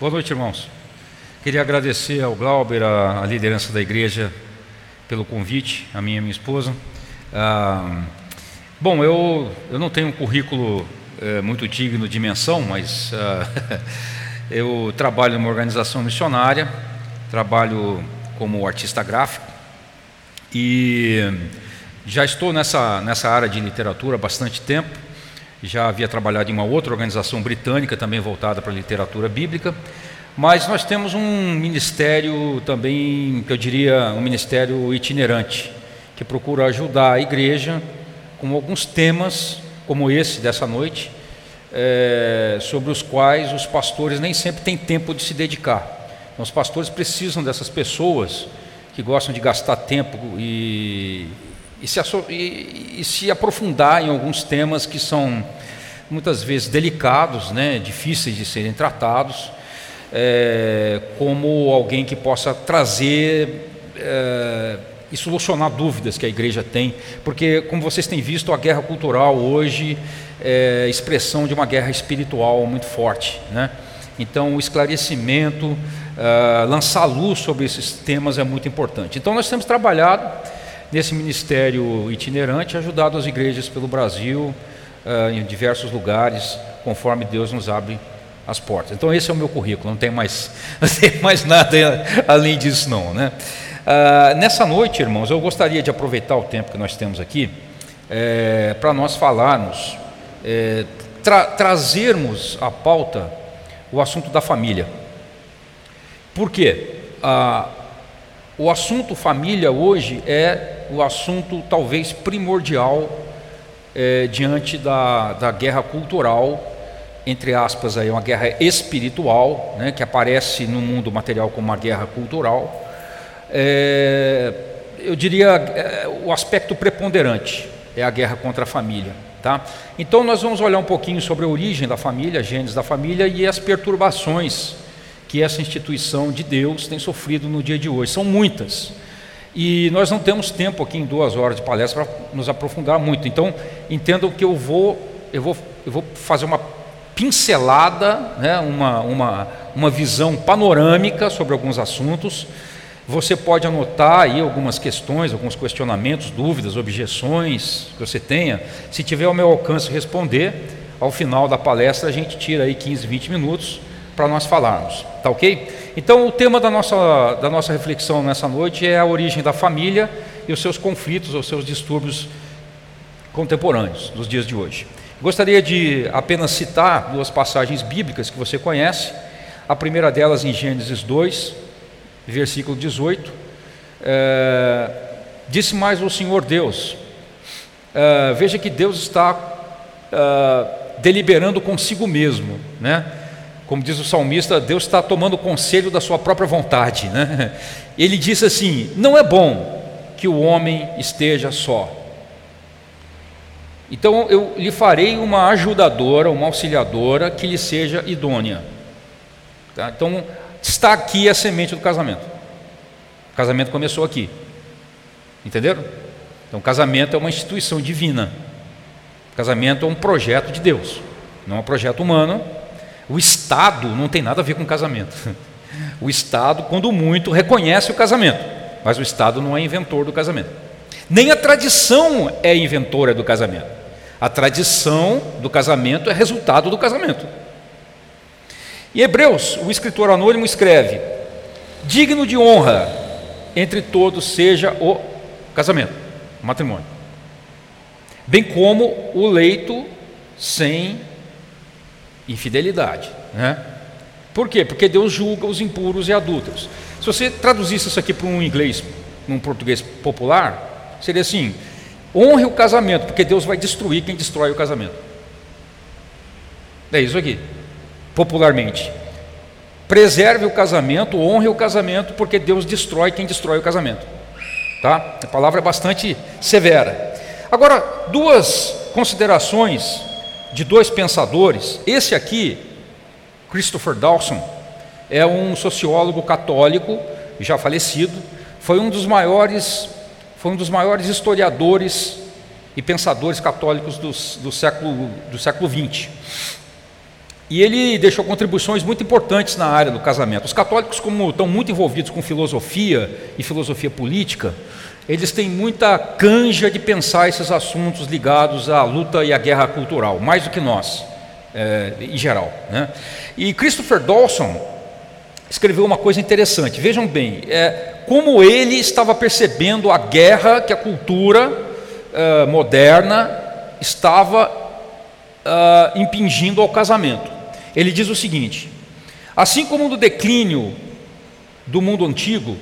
Boa noite, irmãos. Queria agradecer ao Glauber, a, liderança da igreja, pelo convite, a minha e a minha esposa. Ah, bom, eu, eu não tenho um currículo é, muito digno de menção, mas ah, eu trabalho numa organização missionária, trabalho como artista gráfico e já estou nessa, nessa área de literatura há bastante tempo já havia trabalhado em uma outra organização britânica, também voltada para a literatura bíblica, mas nós temos um ministério também, que eu diria, um ministério itinerante, que procura ajudar a igreja com alguns temas, como esse dessa noite, é, sobre os quais os pastores nem sempre têm tempo de se dedicar. Então, os pastores precisam dessas pessoas que gostam de gastar tempo e, e se, e, e se aprofundar em alguns temas que são muitas vezes delicados, né, difíceis de serem tratados, é, como alguém que possa trazer é, e solucionar dúvidas que a igreja tem, porque, como vocês têm visto, a guerra cultural hoje é expressão de uma guerra espiritual muito forte. Né? Então, o esclarecimento, é, lançar luz sobre esses temas é muito importante. Então, nós temos trabalhado nesse ministério itinerante, ajudado as igrejas pelo Brasil, uh, em diversos lugares, conforme Deus nos abre as portas. Então esse é o meu currículo, não tem mais, não tem mais nada além disso não. Né? Uh, nessa noite, irmãos, eu gostaria de aproveitar o tempo que nós temos aqui é, para nós falarmos, tra trazermos à pauta o assunto da família. Por quê? Uh, o assunto família hoje é o assunto talvez primordial é, diante da, da guerra cultural, entre aspas, aí, uma guerra espiritual, né, que aparece no mundo material como uma guerra cultural. É, eu diria é, o aspecto preponderante é a guerra contra a família. Tá? Então nós vamos olhar um pouquinho sobre a origem da família, a gênese da família e as perturbações que essa instituição de Deus tem sofrido no dia de hoje. São muitas. E nós não temos tempo aqui em duas horas de palestra para nos aprofundar muito. Então, entendam que eu vou, eu vou, eu vou fazer uma pincelada, né, uma, uma, uma visão panorâmica sobre alguns assuntos. Você pode anotar aí algumas questões, alguns questionamentos, dúvidas, objeções que você tenha. Se tiver ao meu alcance responder, ao final da palestra a gente tira aí 15, 20 minutos para nós falarmos, tá ok? Então, o tema da nossa, da nossa reflexão nessa noite é a origem da família e os seus conflitos, os seus distúrbios contemporâneos dos dias de hoje. Gostaria de apenas citar duas passagens bíblicas que você conhece. A primeira delas em Gênesis 2, versículo 18. É, Disse mais o Senhor Deus: é, Veja que Deus está é, deliberando consigo mesmo, né? Como diz o salmista, Deus está tomando conselho da sua própria vontade. Né? Ele disse assim: Não é bom que o homem esteja só. Então eu lhe farei uma ajudadora, uma auxiliadora que lhe seja idônea. Tá? Então está aqui a semente do casamento. O casamento começou aqui. Entenderam? Então, casamento é uma instituição divina. O casamento é um projeto de Deus, não é um projeto humano, o Estado não tem nada a ver com casamento. O Estado, quando muito, reconhece o casamento, mas o Estado não é inventor do casamento. Nem a tradição é inventora do casamento. A tradição do casamento é resultado do casamento. Em Hebreus, o escritor anônimo escreve: digno de honra entre todos seja o casamento, o matrimônio, bem como o leito sem infidelidade. Né? Por quê? Porque Deus julga os impuros e adúlteros. Se você traduzisse isso aqui para um inglês, num português popular, seria assim: honre o casamento, porque Deus vai destruir quem destrói o casamento. É isso aqui, popularmente. Preserve o casamento, honre o casamento, porque Deus destrói quem destrói o casamento. Tá? A palavra é bastante severa. Agora, duas considerações de dois pensadores. Esse aqui, Christopher Dawson, é um sociólogo católico, já falecido, foi um dos maiores, foi um dos maiores historiadores e pensadores católicos do, do século do século XX. E ele deixou contribuições muito importantes na área do casamento. Os católicos, como estão muito envolvidos com filosofia e filosofia política, eles têm muita canja de pensar esses assuntos ligados à luta e à guerra cultural, mais do que nós, é, em geral. Né? E Christopher Dawson escreveu uma coisa interessante. Vejam bem, é, como ele estava percebendo a guerra que a cultura uh, moderna estava uh, impingindo ao casamento. Ele diz o seguinte: assim como no declínio do mundo antigo,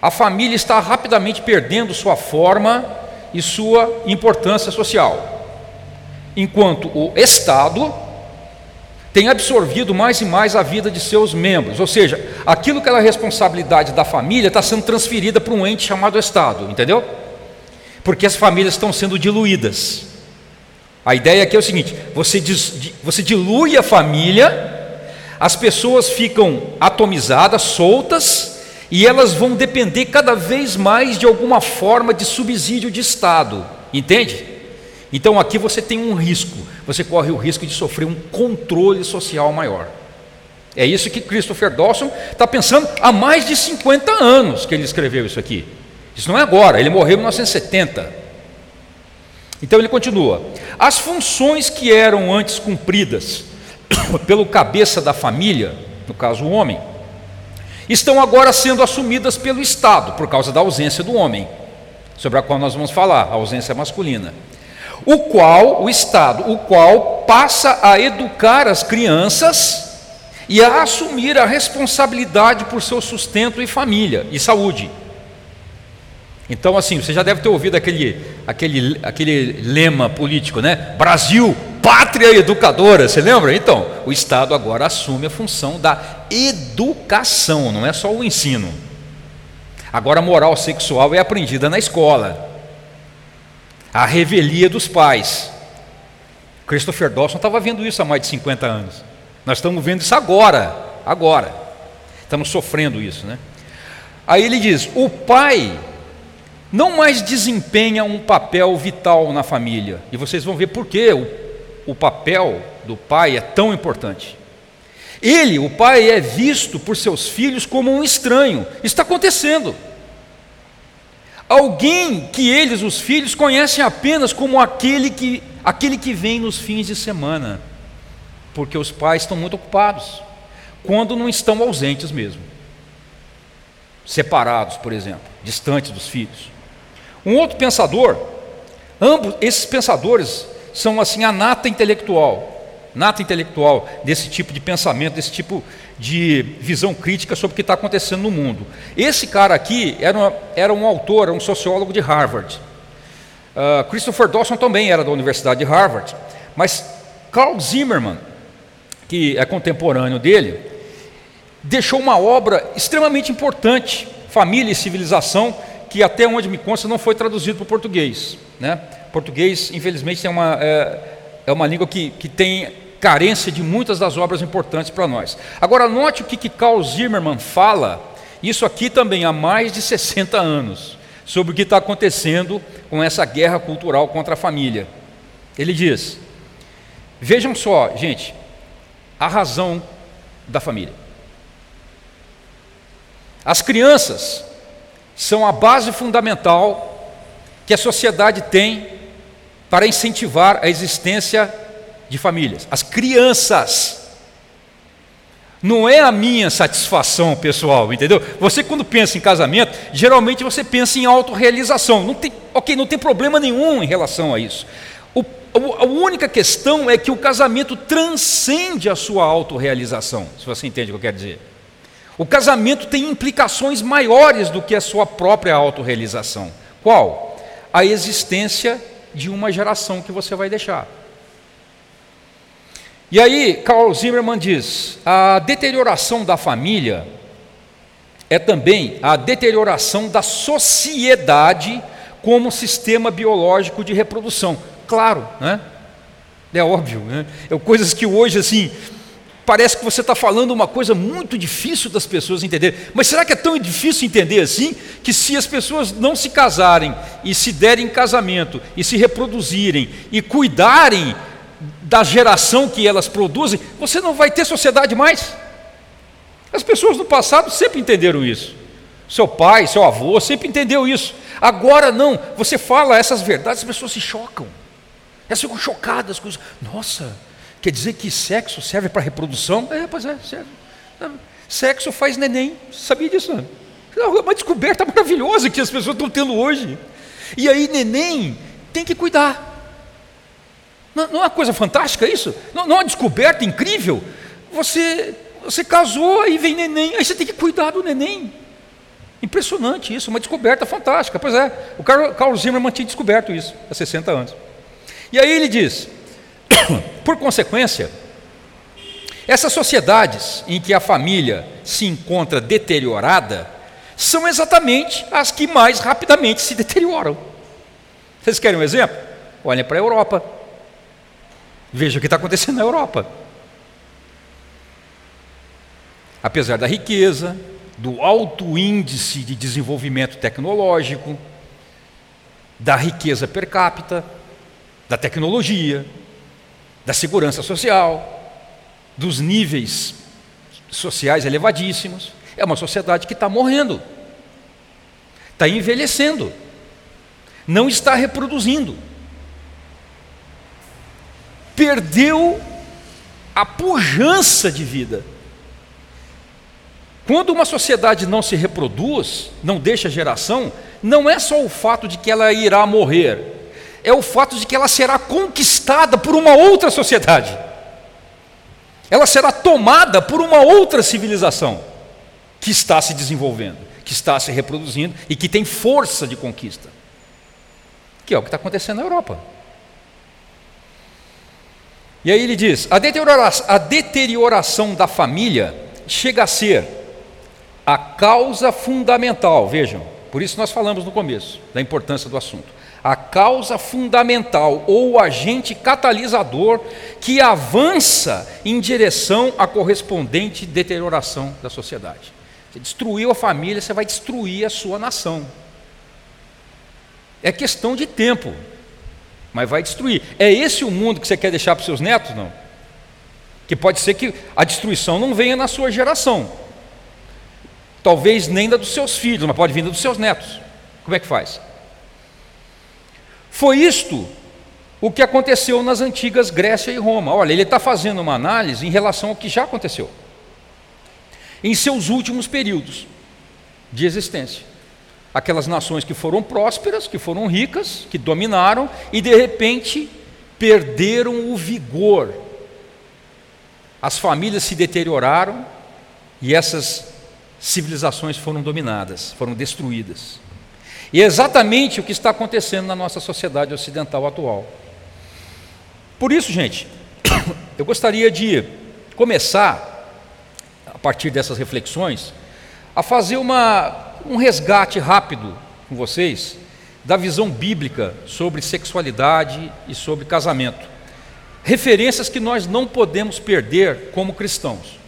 a família está rapidamente perdendo sua forma e sua importância social, enquanto o Estado tem absorvido mais e mais a vida de seus membros, ou seja, aquilo que era responsabilidade da família está sendo transferida para um ente chamado Estado, entendeu? Porque as famílias estão sendo diluídas. A ideia aqui é o seguinte: você, diz, você dilui a família, as pessoas ficam atomizadas, soltas, e elas vão depender cada vez mais de alguma forma de subsídio de Estado, entende? Então aqui você tem um risco, você corre o risco de sofrer um controle social maior. É isso que Christopher Dawson está pensando há mais de 50 anos que ele escreveu isso aqui. Isso não é agora, ele morreu em 1970. Então ele continua: as funções que eram antes cumpridas pelo cabeça da família, no caso o homem, estão agora sendo assumidas pelo Estado, por causa da ausência do homem, sobre a qual nós vamos falar, a ausência masculina o qual, o Estado, o qual passa a educar as crianças e a assumir a responsabilidade por seu sustento e família e saúde. Então, assim, você já deve ter ouvido aquele, aquele, aquele lema político, né? Brasil, pátria educadora, você lembra? Então, o Estado agora assume a função da educação, não é só o ensino. Agora, a moral sexual é aprendida na escola a revelia dos pais. Christopher Dawson estava vendo isso há mais de 50 anos. Nós estamos vendo isso agora, agora. Estamos sofrendo isso, né? Aí ele diz: o pai não mais desempenha um papel vital na família. E vocês vão ver por que o, o papel do pai é tão importante. Ele, o pai, é visto por seus filhos como um estranho. Está acontecendo. Alguém que eles, os filhos, conhecem apenas como aquele que, aquele que vem nos fins de semana, porque os pais estão muito ocupados, quando não estão ausentes mesmo, separados, por exemplo, distantes dos filhos. Um outro pensador, ambos esses pensadores são assim a nata intelectual, nata intelectual desse tipo de pensamento, desse tipo de visão crítica sobre o que está acontecendo no mundo. Esse cara aqui era, uma, era um autor, um sociólogo de Harvard. Uh, Christopher Dawson também era da Universidade de Harvard, mas Carl Zimmerman, que é contemporâneo dele, deixou uma obra extremamente importante, Família e Civilização, que até onde me consta não foi traduzido para o português. Né? Português, infelizmente, é uma, é, é uma língua que, que tem carência de muitas das obras importantes para nós. Agora, note o que, que Carl Zimmermann fala, isso aqui também há mais de 60 anos, sobre o que está acontecendo com essa guerra cultural contra a família. Ele diz: vejam só, gente, a razão da família. As crianças são a base fundamental que a sociedade tem para incentivar a existência de famílias, as crianças. Não é a minha satisfação pessoal, entendeu? Você quando pensa em casamento, geralmente você pensa em autorrealização. Não tem, ok, não tem problema nenhum em relação a isso. O, a única questão é que o casamento transcende a sua autorrealização, se você entende o que eu quero dizer. O casamento tem implicações maiores do que a sua própria autorrealização. Qual? A existência de uma geração que você vai deixar. E aí, Carl Zimmermann diz: a deterioração da família é também a deterioração da sociedade como sistema biológico de reprodução. Claro, né? É óbvio, né? É coisas que hoje, assim, parece que você está falando uma coisa muito difícil das pessoas entenderem. Mas será que é tão difícil entender assim que se as pessoas não se casarem e se derem casamento e se reproduzirem e cuidarem da geração que elas produzem, você não vai ter sociedade mais. As pessoas no passado sempre entenderam isso. Seu pai, seu avô sempre entendeu isso. Agora não, você fala essas verdades, as pessoas se chocam. Elas ficam chocadas com isso. Nossa, quer dizer que sexo serve para reprodução? É, pois é, serve. Sexo faz neném. Sabia disso? Não? É uma descoberta maravilhosa que as pessoas estão tendo hoje. E aí, neném tem que cuidar. Não, não é uma coisa fantástica isso? Não, não é uma descoberta incrível? Você, você casou, aí vem neném, aí você tem que cuidar do neném. Impressionante isso, uma descoberta fantástica. Pois é, o Carlos Zimmermann tinha descoberto isso há 60 anos. E aí ele diz: por consequência, essas sociedades em que a família se encontra deteriorada são exatamente as que mais rapidamente se deterioram. Vocês querem um exemplo? Olhem para a Europa. Veja o que está acontecendo na Europa. Apesar da riqueza, do alto índice de desenvolvimento tecnológico, da riqueza per capita, da tecnologia, da segurança social, dos níveis sociais elevadíssimos, é uma sociedade que está morrendo, está envelhecendo, não está reproduzindo. Perdeu a pujança de vida. Quando uma sociedade não se reproduz, não deixa geração, não é só o fato de que ela irá morrer, é o fato de que ela será conquistada por uma outra sociedade. Ela será tomada por uma outra civilização que está se desenvolvendo, que está se reproduzindo e que tem força de conquista. Que é o que está acontecendo na Europa. E aí ele diz: a deterioração, a deterioração da família chega a ser a causa fundamental, vejam, por isso nós falamos no começo da importância do assunto. A causa fundamental ou agente catalisador que avança em direção à correspondente deterioração da sociedade. Você destruiu a família, você vai destruir a sua nação. É questão de tempo mas vai destruir. É esse o mundo que você quer deixar para os seus netos? Não. Que pode ser que a destruição não venha na sua geração. Talvez nem da dos seus filhos, mas pode vir da dos seus netos. Como é que faz? Foi isto o que aconteceu nas antigas Grécia e Roma. Olha, ele está fazendo uma análise em relação ao que já aconteceu em seus últimos períodos de existência aquelas nações que foram prósperas, que foram ricas, que dominaram e de repente perderam o vigor. As famílias se deterioraram e essas civilizações foram dominadas, foram destruídas. E é exatamente o que está acontecendo na nossa sociedade ocidental atual. Por isso, gente, eu gostaria de começar, a partir dessas reflexões, a fazer uma um resgate rápido com vocês da visão bíblica sobre sexualidade e sobre casamento. Referências que nós não podemos perder como cristãos.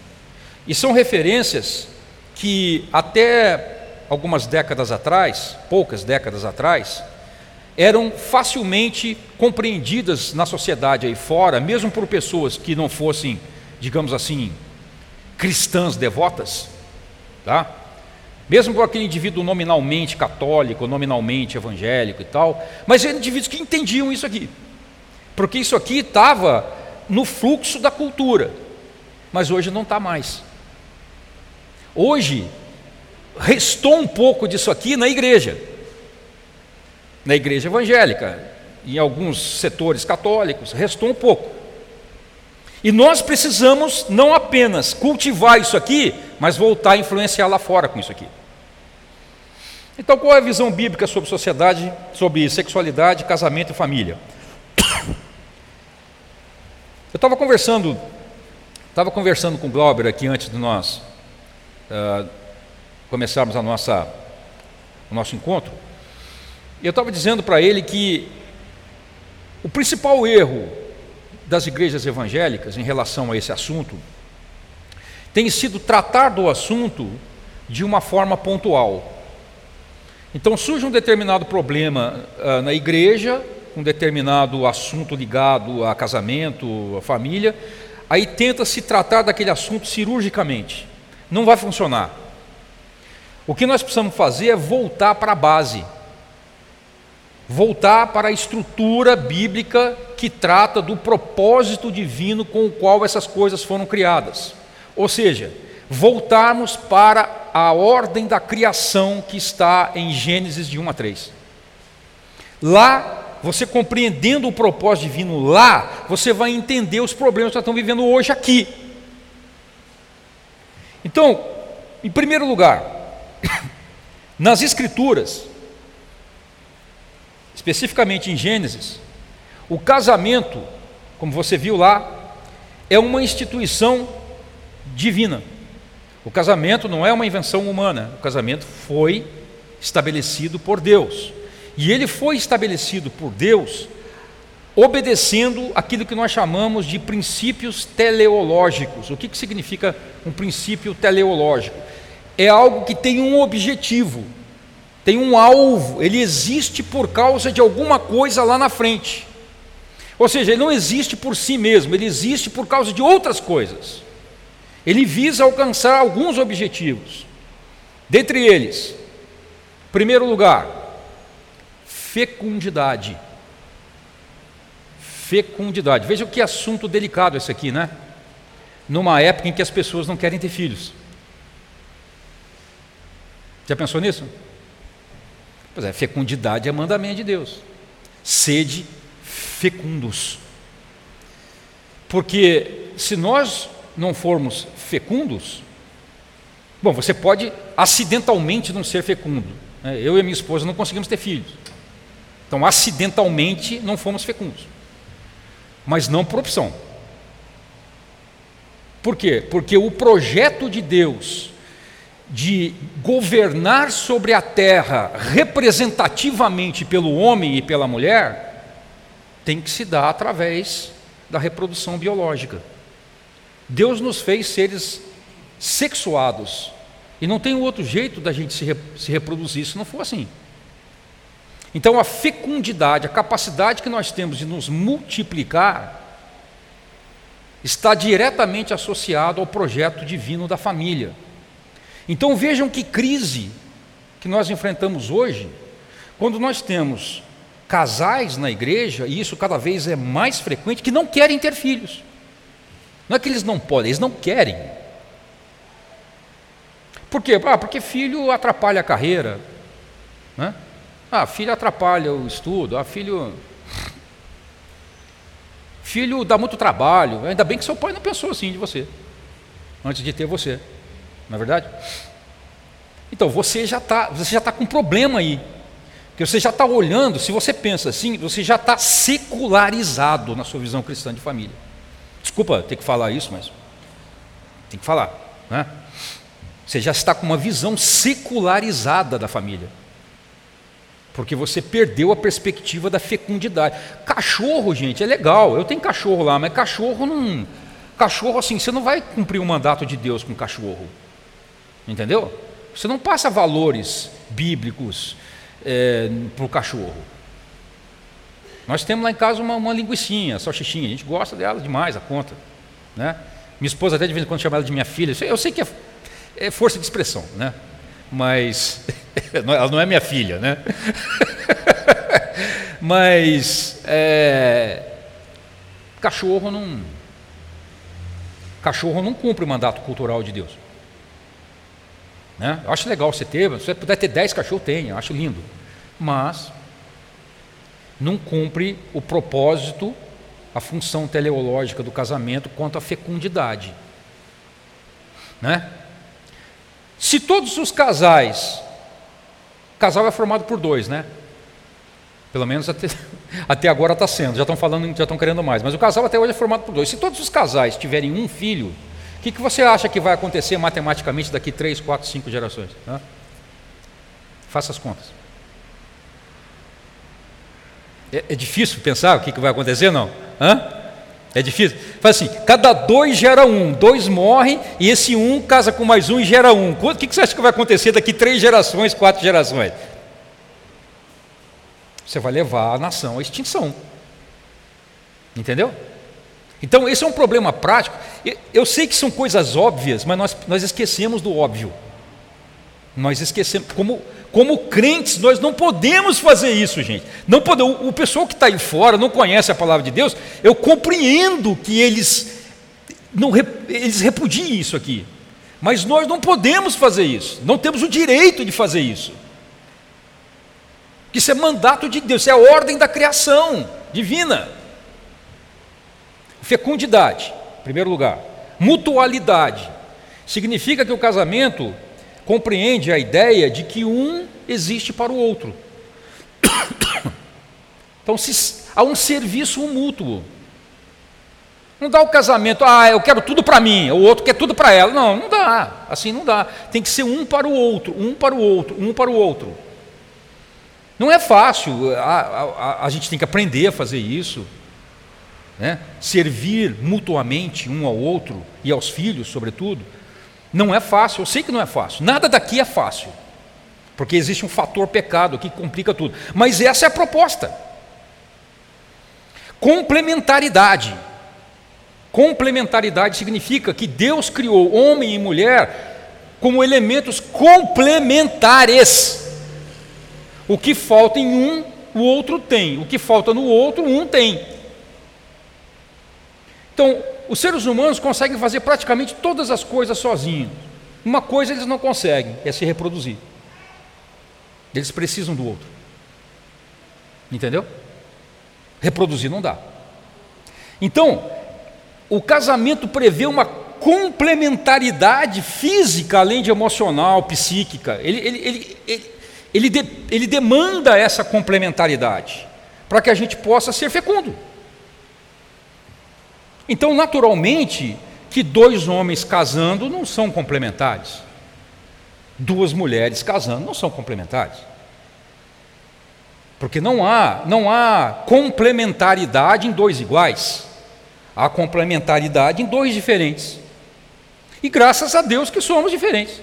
E são referências que até algumas décadas atrás, poucas décadas atrás, eram facilmente compreendidas na sociedade aí fora, mesmo por pessoas que não fossem, digamos assim, cristãs devotas, tá? mesmo por aquele indivíduo nominalmente católico, nominalmente evangélico e tal, mas eram indivíduos que entendiam isso aqui, porque isso aqui estava no fluxo da cultura, mas hoje não está mais. Hoje, restou um pouco disso aqui na igreja, na igreja evangélica, em alguns setores católicos, restou um pouco. E nós precisamos não apenas cultivar isso aqui, mas voltar a influenciar lá fora com isso aqui. Então, qual é a visão bíblica sobre sociedade, sobre sexualidade, casamento e família? Eu estava conversando, estava conversando com o Glauber aqui antes de nós uh, começarmos a nossa, o nosso encontro, eu estava dizendo para ele que o principal erro das igrejas evangélicas em relação a esse assunto tem sido tratar do assunto de uma forma pontual. Então surge um determinado problema uh, na igreja, com determinado assunto ligado a casamento, a família, aí tenta se tratar daquele assunto cirurgicamente. Não vai funcionar. O que nós precisamos fazer é voltar para a base. Voltar para a estrutura bíblica que trata do propósito divino com o qual essas coisas foram criadas. Ou seja, voltarmos para a ordem da criação que está em Gênesis de 1 a 3. Lá, você compreendendo o propósito divino lá, você vai entender os problemas que nós estamos vivendo hoje aqui. Então, em primeiro lugar, nas Escrituras, especificamente em Gênesis, o casamento, como você viu lá, é uma instituição divina. O casamento não é uma invenção humana, o casamento foi estabelecido por Deus. E ele foi estabelecido por Deus obedecendo aquilo que nós chamamos de princípios teleológicos. O que, que significa um princípio teleológico? É algo que tem um objetivo, tem um alvo, ele existe por causa de alguma coisa lá na frente. Ou seja, ele não existe por si mesmo, ele existe por causa de outras coisas. Ele visa alcançar alguns objetivos. Dentre eles, primeiro lugar, fecundidade. Fecundidade. Veja que assunto delicado esse aqui, né? Numa época em que as pessoas não querem ter filhos. Já pensou nisso? Pois é, fecundidade é mandamento de Deus. Sede fecundos. Porque se nós não formos fecundos, bom, você pode acidentalmente não ser fecundo. Né? Eu e minha esposa não conseguimos ter filhos. Então, acidentalmente, não fomos fecundos. Mas não por opção. Por quê? Porque o projeto de Deus de governar sobre a terra representativamente pelo homem e pela mulher tem que se dar através da reprodução biológica. Deus nos fez seres sexuados e não tem outro jeito da gente se, se reproduzir se não for assim. Então, a fecundidade, a capacidade que nós temos de nos multiplicar, está diretamente associado ao projeto divino da família. Então, vejam que crise que nós enfrentamos hoje, quando nós temos casais na igreja, e isso cada vez é mais frequente, que não querem ter filhos. Não é que eles não podem, eles não querem. Por quê? Ah, porque filho atrapalha a carreira. Né? Ah, filho atrapalha o estudo, ah, filho. Filho dá muito trabalho. Ainda bem que seu pai não pensou assim de você, antes de ter você. Não é verdade? Então você já está, você já está com um problema aí. Porque você já está olhando, se você pensa assim, você já está secularizado na sua visão cristã de família. Desculpa ter que falar isso, mas tem que falar. Né? Você já está com uma visão secularizada da família porque você perdeu a perspectiva da fecundidade. Cachorro, gente, é legal. Eu tenho cachorro lá, mas cachorro não. Cachorro, assim, você não vai cumprir o mandato de Deus com cachorro. Entendeu? Você não passa valores bíblicos é, para o cachorro. Nós temos lá em casa uma, uma linguiçinha, salsichinha, a gente gosta dela demais, a conta. Né? Minha esposa até de vez em quando chama ela de minha filha. Eu sei que é, é força de expressão, né? mas ela não é minha filha, né? mas é, cachorro não cachorro não cumpre o mandato cultural de Deus. Né? Eu acho legal você ter, se você puder ter 10 cachorros, tenha, acho lindo. Mas não cumpre o propósito, a função teleológica do casamento quanto à fecundidade. Né? Se todos os casais, casal é formado por dois, né? Pelo menos até, até agora está sendo, já estão falando, já estão querendo mais, mas o casal até hoje é formado por dois. Se todos os casais tiverem um filho, o que, que você acha que vai acontecer matematicamente daqui três, quatro, cinco gerações? Hã? Faça as contas. É, é, difícil pensar o que, que vai acontecer, não? Hã? É difícil? Faz assim: cada dois gera um, dois morrem e esse um casa com mais um e gera um. O que você acha que vai acontecer daqui três gerações, quatro gerações? Você vai levar a nação à extinção. Entendeu? Então, esse é um problema prático. Eu sei que são coisas óbvias, mas nós, nós esquecemos do óbvio. Nós esquecemos. Como, como crentes, nós não podemos fazer isso, gente. Não pode, o, o pessoal que está aí fora não conhece a palavra de Deus. Eu compreendo que eles, não, eles repudiem isso aqui. Mas nós não podemos fazer isso. Não temos o direito de fazer isso. Isso é mandato de Deus, isso é a ordem da criação divina. Fecundidade, em primeiro lugar. Mutualidade. Significa que o casamento compreende a ideia de que um existe para o outro. Então, se, há um serviço mútuo. Não dá o casamento, ah, eu quero tudo para mim, o outro quer tudo para ela. Não, não dá. Assim não dá. Tem que ser um para o outro, um para o outro, um para o outro. Não é fácil, a, a, a gente tem que aprender a fazer isso né? servir mutuamente um ao outro e aos filhos, sobretudo, não é fácil. Eu sei que não é fácil. Nada daqui é fácil, porque existe um fator pecado que complica tudo. Mas essa é a proposta. Complementaridade. Complementaridade significa que Deus criou homem e mulher como elementos complementares. O que falta em um, o outro tem. O que falta no outro, um tem. Então, os seres humanos conseguem fazer praticamente todas as coisas sozinhos. Uma coisa eles não conseguem, é se reproduzir. Eles precisam do outro. Entendeu? Reproduzir não dá. Então, o casamento prevê uma complementaridade física, além de emocional, psíquica. Ele, ele, ele, ele, ele, de, ele demanda essa complementaridade para que a gente possa ser fecundo. Então, naturalmente, que dois homens casando não são complementares. Duas mulheres casando não são complementares. Porque não há, não há complementaridade em dois iguais. Há complementaridade em dois diferentes. E graças a Deus que somos diferentes.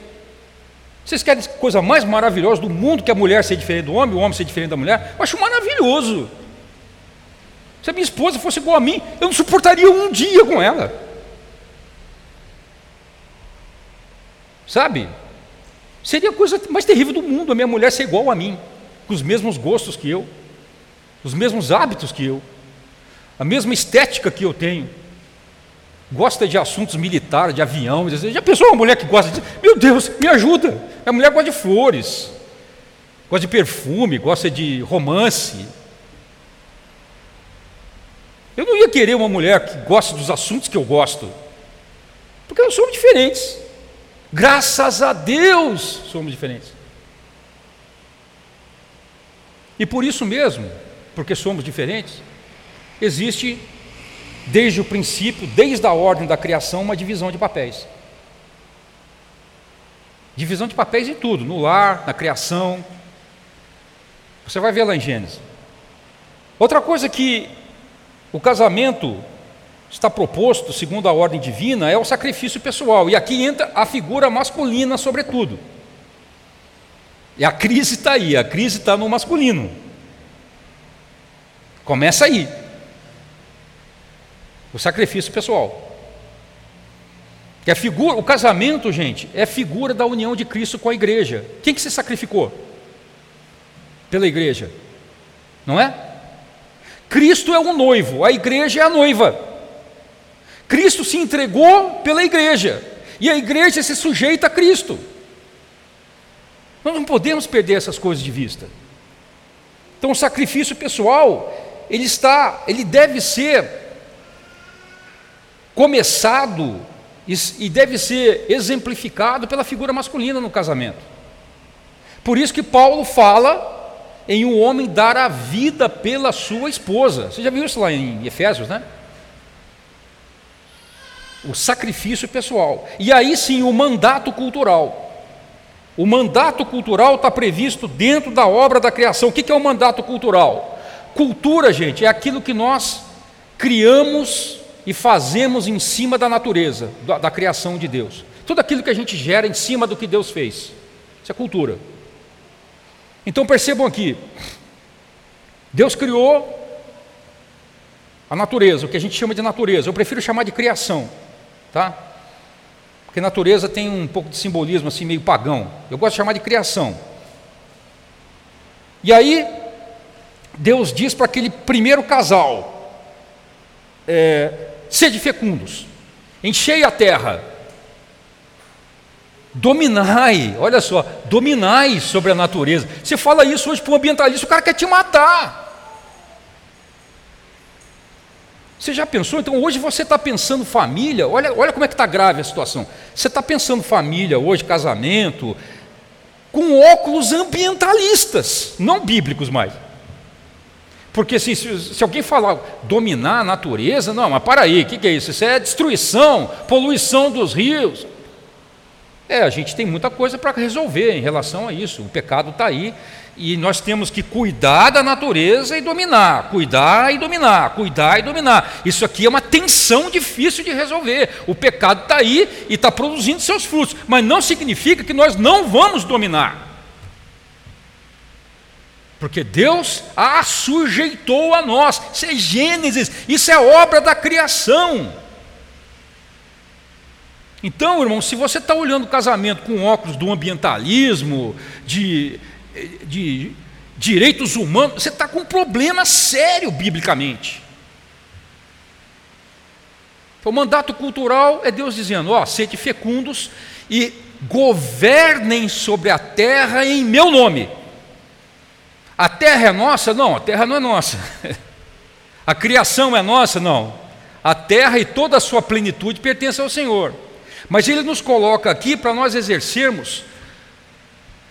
Vocês querem coisa mais maravilhosa do mundo que a mulher ser diferente do homem, o homem ser diferente da mulher? Eu acho maravilhoso. Se a minha esposa fosse igual a mim, eu não suportaria um dia com ela. Sabe? Seria a coisa mais terrível do mundo a minha mulher ser igual a mim, com os mesmos gostos que eu, os mesmos hábitos que eu, a mesma estética que eu tenho. Gosta de assuntos militares, de avião. Já pensou uma mulher que gosta de. Meu Deus, me ajuda! A mulher gosta de flores, gosta de perfume, gosta de romance. Eu não ia querer uma mulher que gosta dos assuntos que eu gosto, porque nós somos diferentes. Graças a Deus somos diferentes. E por isso mesmo, porque somos diferentes, existe desde o princípio, desde a ordem da criação, uma divisão de papéis. Divisão de papéis em tudo, no lar, na criação. Você vai ver lá em Gênesis. Outra coisa que o casamento está proposto, segundo a ordem divina, é o sacrifício pessoal. E aqui entra a figura masculina, sobretudo. E a crise está aí, a crise está no masculino. Começa aí. O sacrifício pessoal. A figura, o casamento, gente, é figura da união de Cristo com a igreja. Quem que se sacrificou? Pela igreja. Não é? Cristo é o noivo, a igreja é a noiva. Cristo se entregou pela igreja, e a igreja se sujeita a Cristo. Nós não podemos perder essas coisas de vista. Então, o sacrifício pessoal, ele está, ele deve ser começado e deve ser exemplificado pela figura masculina no casamento. Por isso que Paulo fala em um homem dar a vida pela sua esposa. Você já viu isso lá em Efésios, né? O sacrifício pessoal. E aí sim, o mandato cultural. O mandato cultural está previsto dentro da obra da criação. O que é o mandato cultural? Cultura, gente, é aquilo que nós criamos e fazemos em cima da natureza, da, da criação de Deus. Tudo aquilo que a gente gera em cima do que Deus fez. Isso é cultura. Então percebam aqui, Deus criou a natureza, o que a gente chama de natureza. Eu prefiro chamar de criação, tá? Porque natureza tem um pouco de simbolismo assim meio pagão. Eu gosto de chamar de criação. E aí Deus diz para aquele primeiro casal: é, sede fecundos, enchei a terra, dominai, olha só, dominai sobre a natureza. Você fala isso hoje para um ambientalista, o cara quer te matar. Você já pensou? Então hoje você está pensando família, olha, olha como é que está grave a situação. Você está pensando família hoje, casamento, com óculos ambientalistas, não bíblicos mais. Porque assim, se, se, alguém falar dominar a natureza, não, mas para aí, o que, que é isso? Isso é destruição, poluição dos rios. É, a gente tem muita coisa para resolver em relação a isso. O pecado está aí e nós temos que cuidar da natureza e dominar, cuidar e dominar, cuidar e dominar. Isso aqui é uma tensão difícil de resolver. O pecado está aí e está produzindo seus frutos, mas não significa que nós não vamos dominar. Porque Deus a sujeitou a nós. Isso é Gênesis, isso é obra da criação. Então, irmão, se você está olhando o casamento com óculos do ambientalismo, de de direitos humanos, você está com um problema sério biblicamente. O mandato cultural é Deus dizendo: ó, sede fecundos e governem sobre a terra em meu nome. A terra é nossa? Não, a terra não é nossa. A criação é nossa? Não. A terra e toda a sua plenitude pertence ao Senhor. Mas Ele nos coloca aqui para nós exercermos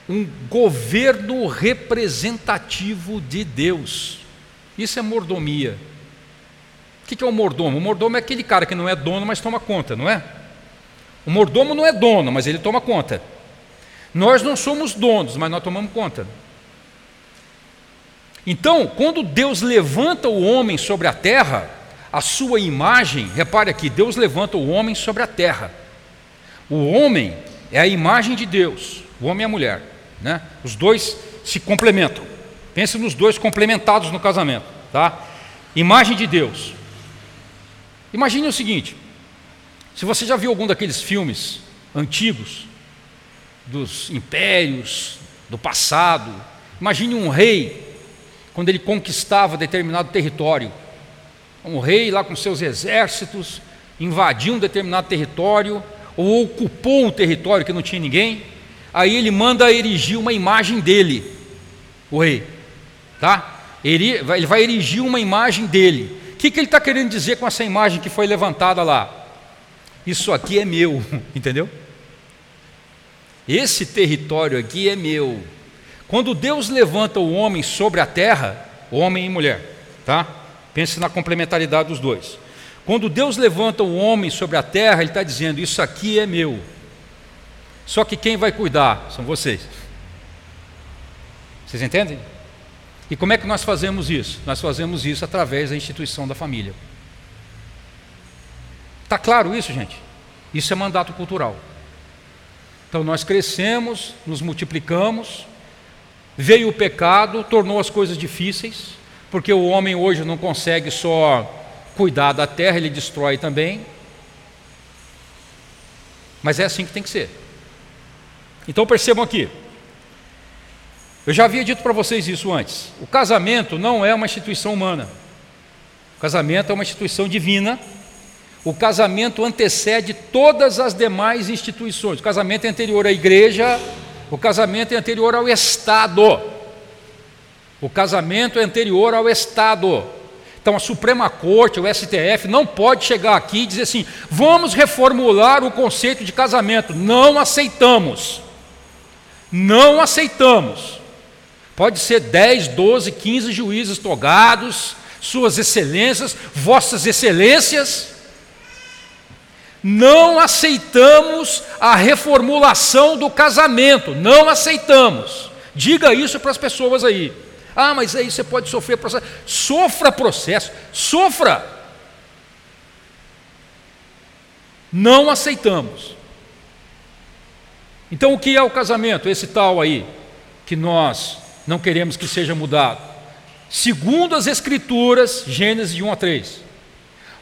um governo representativo de Deus. Isso é mordomia. O que é o mordomo? O mordomo é aquele cara que não é dono, mas toma conta, não é? O mordomo não é dono, mas ele toma conta. Nós não somos donos, mas nós tomamos conta. Então, quando Deus levanta o homem sobre a terra, a sua imagem, repare aqui, Deus levanta o homem sobre a terra. O homem é a imagem de Deus, o homem e a mulher. Né? Os dois se complementam. Pense nos dois complementados no casamento. Tá? Imagem de Deus. Imagine o seguinte: se você já viu algum daqueles filmes antigos, dos impérios, do passado, imagine um rei, quando ele conquistava determinado território. Um rei lá com seus exércitos, invadiu um determinado território, ou ocupou um território que não tinha ninguém, aí ele manda erigir uma imagem dele, o rei, tá? Ele vai erigir uma imagem dele. O que, que ele está querendo dizer com essa imagem que foi levantada lá? Isso aqui é meu, entendeu? Esse território aqui é meu. Quando Deus levanta o homem sobre a terra, homem e mulher, tá? Pense na complementaridade dos dois. Quando Deus levanta o homem sobre a terra, Ele está dizendo: Isso aqui é meu. Só que quem vai cuidar são vocês. Vocês entendem? E como é que nós fazemos isso? Nós fazemos isso através da instituição da família. Está claro isso, gente? Isso é mandato cultural. Então nós crescemos, nos multiplicamos, veio o pecado, tornou as coisas difíceis, porque o homem hoje não consegue só cuidar da terra, ele destrói também. Mas é assim que tem que ser. Então percebam aqui. Eu já havia dito para vocês isso antes. O casamento não é uma instituição humana. O casamento é uma instituição divina. O casamento antecede todas as demais instituições. O casamento é anterior à igreja, o casamento é anterior ao Estado. O casamento é anterior ao Estado. Então a Suprema Corte, o STF, não pode chegar aqui e dizer assim: vamos reformular o conceito de casamento. Não aceitamos. Não aceitamos. Pode ser 10, 12, 15 juízes togados, suas excelências, vossas excelências. Não aceitamos a reformulação do casamento, não aceitamos. Diga isso para as pessoas aí. Ah, mas aí você pode sofrer processo. Sofra processo, sofra. Não aceitamos. Então, o que é o casamento? Esse tal aí, que nós não queremos que seja mudado. segundo as Escrituras, Gênesis de 1 a 3.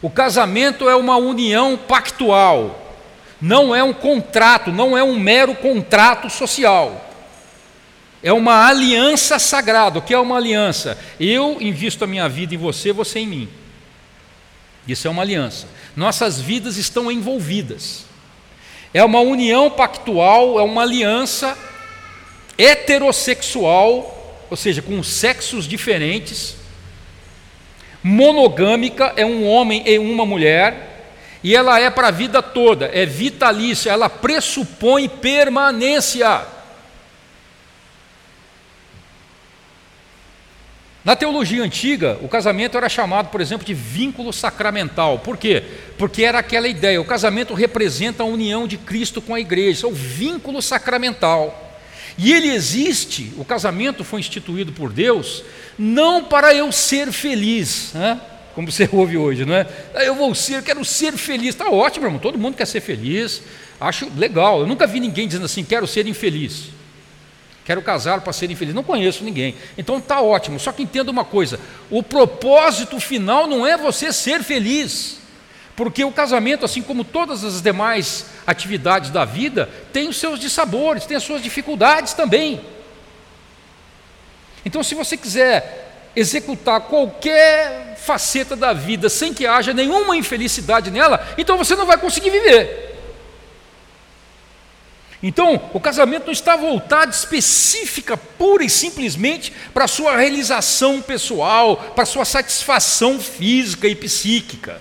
O casamento é uma união pactual, não é um contrato, não é um mero contrato social. É uma aliança sagrada. O que é uma aliança? Eu invisto a minha vida em você, você em mim. Isso é uma aliança. Nossas vidas estão envolvidas. É uma união pactual, é uma aliança heterossexual, ou seja, com sexos diferentes. Monogâmica é um homem e uma mulher. E ela é para a vida toda, é vitalícia, ela pressupõe permanência. Na teologia antiga, o casamento era chamado, por exemplo, de vínculo sacramental. Por quê? Porque era aquela ideia: o casamento representa a união de Cristo com a igreja, é o vínculo sacramental. E ele existe, o casamento foi instituído por Deus, não para eu ser feliz, né? como você ouve hoje, não é? Ah, eu vou ser, eu quero ser feliz. Está ótimo, irmão, todo mundo quer ser feliz, acho legal. Eu nunca vi ninguém dizendo assim, quero ser infeliz. Quero casar para ser infeliz. Não conheço ninguém. Então está ótimo. Só que entenda uma coisa: o propósito final não é você ser feliz. Porque o casamento, assim como todas as demais atividades da vida, tem os seus dissabores, tem as suas dificuldades também. Então, se você quiser executar qualquer faceta da vida sem que haja nenhuma infelicidade nela, então você não vai conseguir viver. Então, o casamento não está voltado específica, pura e simplesmente para a sua realização pessoal, para a sua satisfação física e psíquica,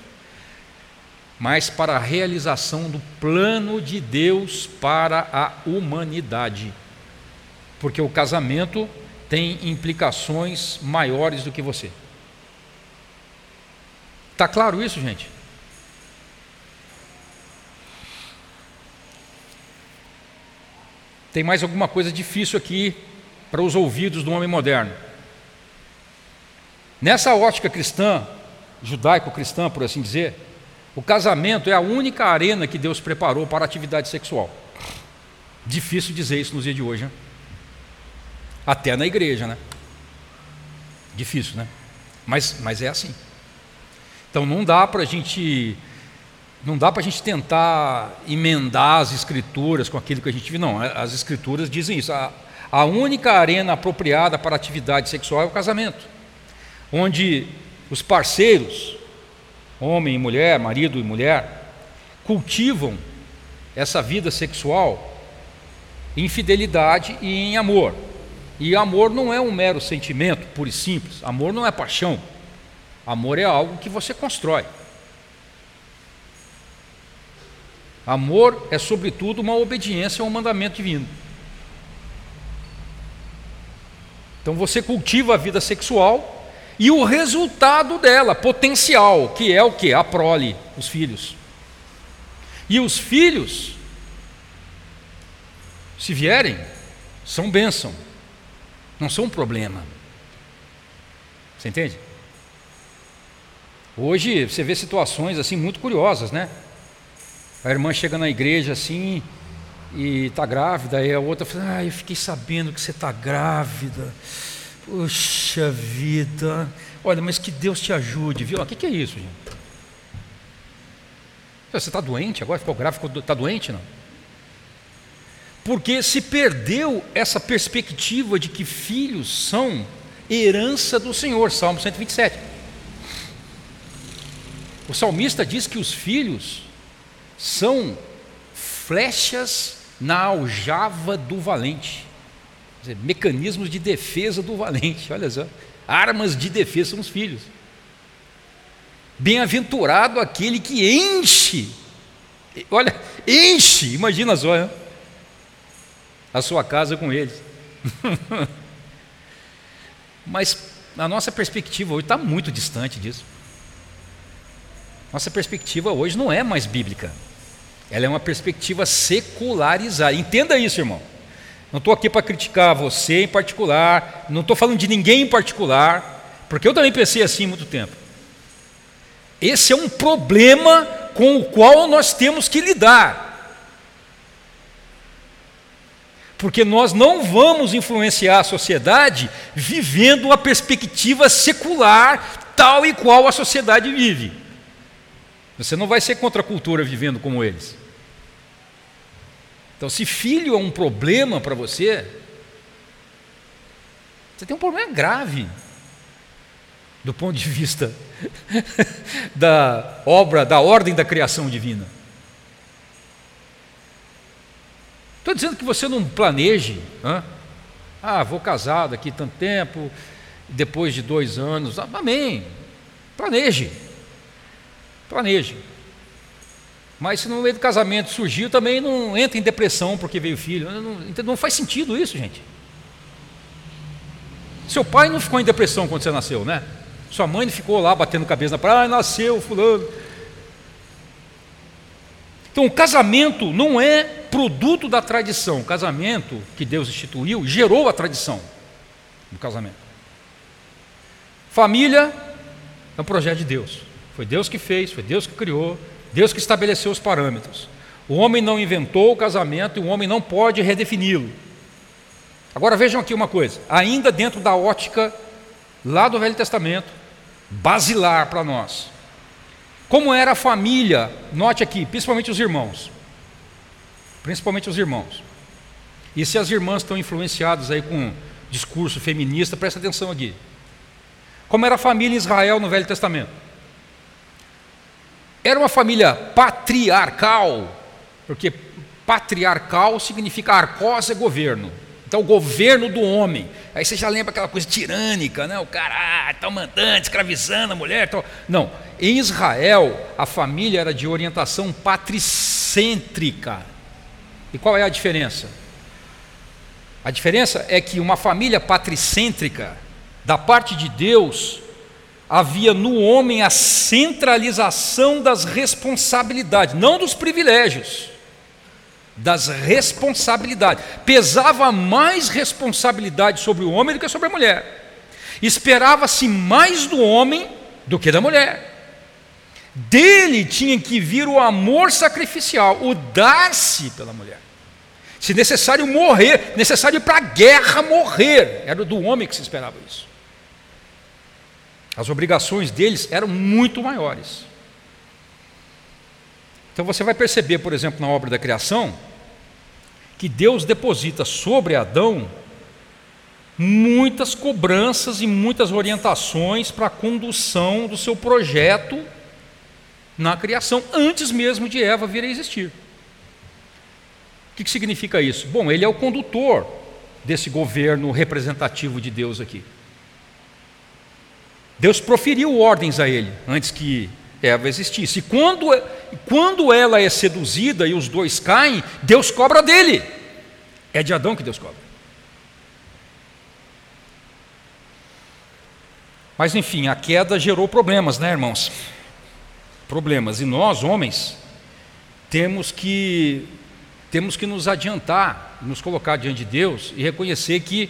mas para a realização do plano de Deus para a humanidade. Porque o casamento tem implicações maiores do que você. Está claro isso, gente? Tem mais alguma coisa difícil aqui para os ouvidos do homem moderno. Nessa ótica cristã, judaico-cristã, por assim dizer, o casamento é a única arena que Deus preparou para a atividade sexual. Difícil dizer isso nos dias de hoje, né? Até na igreja, né? Difícil, né? Mas, mas é assim. Então não dá para a gente não dá para a gente tentar emendar as escrituras com aquilo que a gente viu, não. As escrituras dizem isso. A, a única arena apropriada para atividade sexual é o casamento, onde os parceiros, homem e mulher, marido e mulher, cultivam essa vida sexual em fidelidade e em amor. E amor não é um mero sentimento puro e simples, amor não é paixão, amor é algo que você constrói. Amor é, sobretudo, uma obediência ao mandamento divino. Então você cultiva a vida sexual e o resultado dela, potencial, que é o que? A prole, os filhos. E os filhos, se vierem, são bênção, não são um problema. Você entende? Hoje você vê situações assim muito curiosas, né? A irmã chega na igreja assim e está grávida, aí a outra fala, ah, eu fiquei sabendo que você está grávida. Puxa vida. Olha, mas que Deus te ajude, viu? O que, que é isso, gente? Você está doente agora? Ficou grávida? Está doente? Não. Porque se perdeu essa perspectiva de que filhos são herança do Senhor, Salmo 127. O salmista diz que os filhos são flechas na aljava do valente. Dizer, mecanismos de defesa do valente, olha só. Armas de defesa são os filhos. Bem-aventurado aquele que enche, olha, enche, imagina só, né? a sua casa com eles. Mas a nossa perspectiva hoje está muito distante disso. Nossa perspectiva hoje não é mais bíblica. Ela é uma perspectiva secularizada. Entenda isso, irmão. Não estou aqui para criticar você em particular, não estou falando de ninguém em particular, porque eu também pensei assim muito tempo. Esse é um problema com o qual nós temos que lidar. Porque nós não vamos influenciar a sociedade vivendo a perspectiva secular tal e qual a sociedade vive. Você não vai ser contra a cultura vivendo como eles. Então, se filho é um problema para você, você tem um problema grave do ponto de vista da obra, da ordem da criação divina. Estou dizendo que você não planeje, hein? ah, vou casar daqui tanto tempo, depois de dois anos, amém, planeje, planeje. Mas se no meio do casamento surgiu, também não entra em depressão porque veio filho, não, não faz sentido isso, gente. Seu pai não ficou em depressão quando você nasceu, né? Sua mãe ficou lá batendo cabeça na praia, ah, nasceu fulano. Então, o casamento não é produto da tradição. O casamento que Deus instituiu gerou a tradição do casamento. Família é um projeto de Deus. Foi Deus que fez, foi Deus que criou, Deus que estabeleceu os parâmetros. O homem não inventou o casamento e o homem não pode redefini-lo. Agora vejam aqui uma coisa, ainda dentro da ótica lá do Velho Testamento, basilar para nós. Como era a família, note aqui, principalmente os irmãos. Principalmente os irmãos. E se as irmãs estão influenciadas aí com discurso feminista, presta atenção aqui. Como era a família em Israel no Velho Testamento? Era uma família patriarcal, porque patriarcal significa arcos é governo. Então, o governo do homem. Aí você já lembra aquela coisa tirânica, né? O cara está ah, mandando, escravizando a mulher. Tal. Não. Em Israel, a família era de orientação patricêntrica. E qual é a diferença? A diferença é que uma família patricêntrica, da parte de Deus, havia no homem a centralização das responsabilidades, não dos privilégios das responsabilidades. Pesava mais responsabilidade sobre o homem do que sobre a mulher. Esperava-se mais do homem do que da mulher. Dele tinha que vir o amor sacrificial, o dar-se pela mulher. Se necessário morrer, necessário para a guerra morrer, era do homem que se esperava isso. As obrigações deles eram muito maiores. Então você vai perceber, por exemplo, na obra da criação, que Deus deposita sobre Adão muitas cobranças e muitas orientações para a condução do seu projeto na criação, antes mesmo de Eva vir a existir. O que, significa isso? Bom, ele é o condutor desse governo representativo de Deus aqui. Deus proferiu ordens a ele antes que Eva existisse. E quando, quando ela é seduzida e os dois caem, Deus cobra dele. É de Adão que Deus cobra. Mas enfim, a queda gerou problemas, né, irmãos? Problemas. E nós, homens, temos que temos que nos adiantar, nos colocar diante de Deus e reconhecer que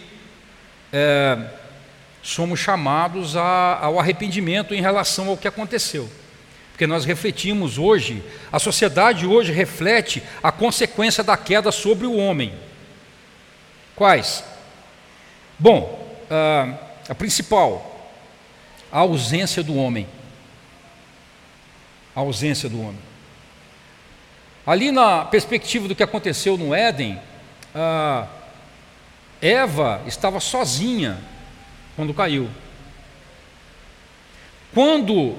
é, somos chamados a, ao arrependimento em relação ao que aconteceu. Porque nós refletimos hoje, a sociedade hoje reflete a consequência da queda sobre o homem. Quais? Bom, ah, a principal, a ausência do homem. A ausência do homem. Ali na perspectiva do que aconteceu no Éden, ah, Eva estava sozinha quando caiu. Quando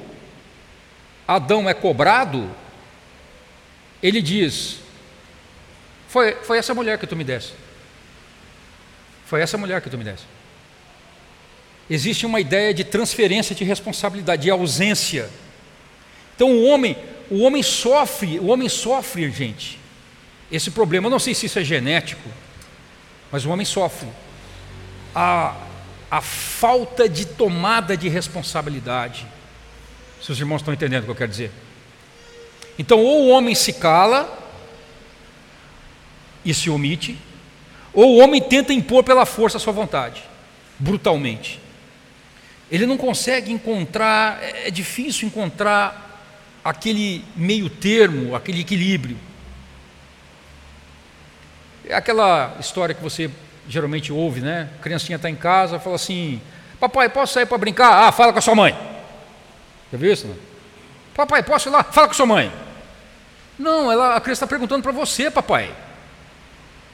Adão é cobrado, ele diz: Foi, foi essa mulher que tu me desse. Foi essa mulher que tu me desse. Existe uma ideia de transferência de responsabilidade, de ausência. Então o homem, o homem sofre, o homem sofre, gente, esse problema. Eu não sei se isso é genético, mas o homem sofre. A, a falta de tomada de responsabilidade. Se os irmãos estão entendendo o que eu quero dizer. Então, ou o homem se cala e se omite, ou o homem tenta impor pela força a sua vontade, brutalmente. Ele não consegue encontrar, é, é difícil encontrar aquele meio termo, aquele equilíbrio. É aquela história que você geralmente ouve, né? A criancinha está em casa, fala assim: Papai, posso sair para brincar? Ah, fala com a sua mãe. Já viu isso? Papai, posso ir lá? Fala com a sua mãe. Não, ela, a criança está perguntando para você, papai.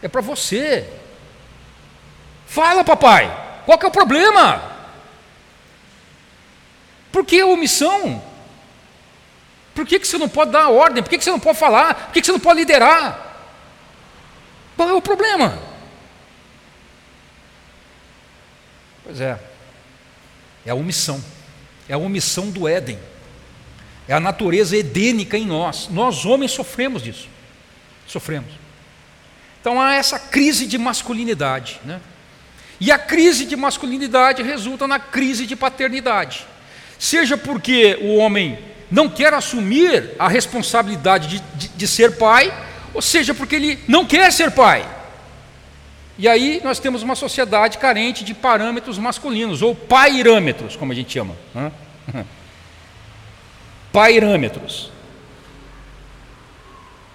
É para você. Fala, papai. Qual que é o problema? Por que a omissão? Por que, que você não pode dar ordem? Por que, que você não pode falar? Por que, que você não pode liderar? Qual é o problema? Pois é, é a omissão, é a omissão do Éden, é a natureza edênica em nós. Nós, homens, sofremos disso, sofremos. Então há essa crise de masculinidade, né? E a crise de masculinidade resulta na crise de paternidade. Seja porque o homem não quer assumir a responsabilidade de, de, de ser pai, ou seja, porque ele não quer ser pai. E aí nós temos uma sociedade carente de parâmetros masculinos, ou pairâmetros, como a gente chama. Né? Pairâmetros.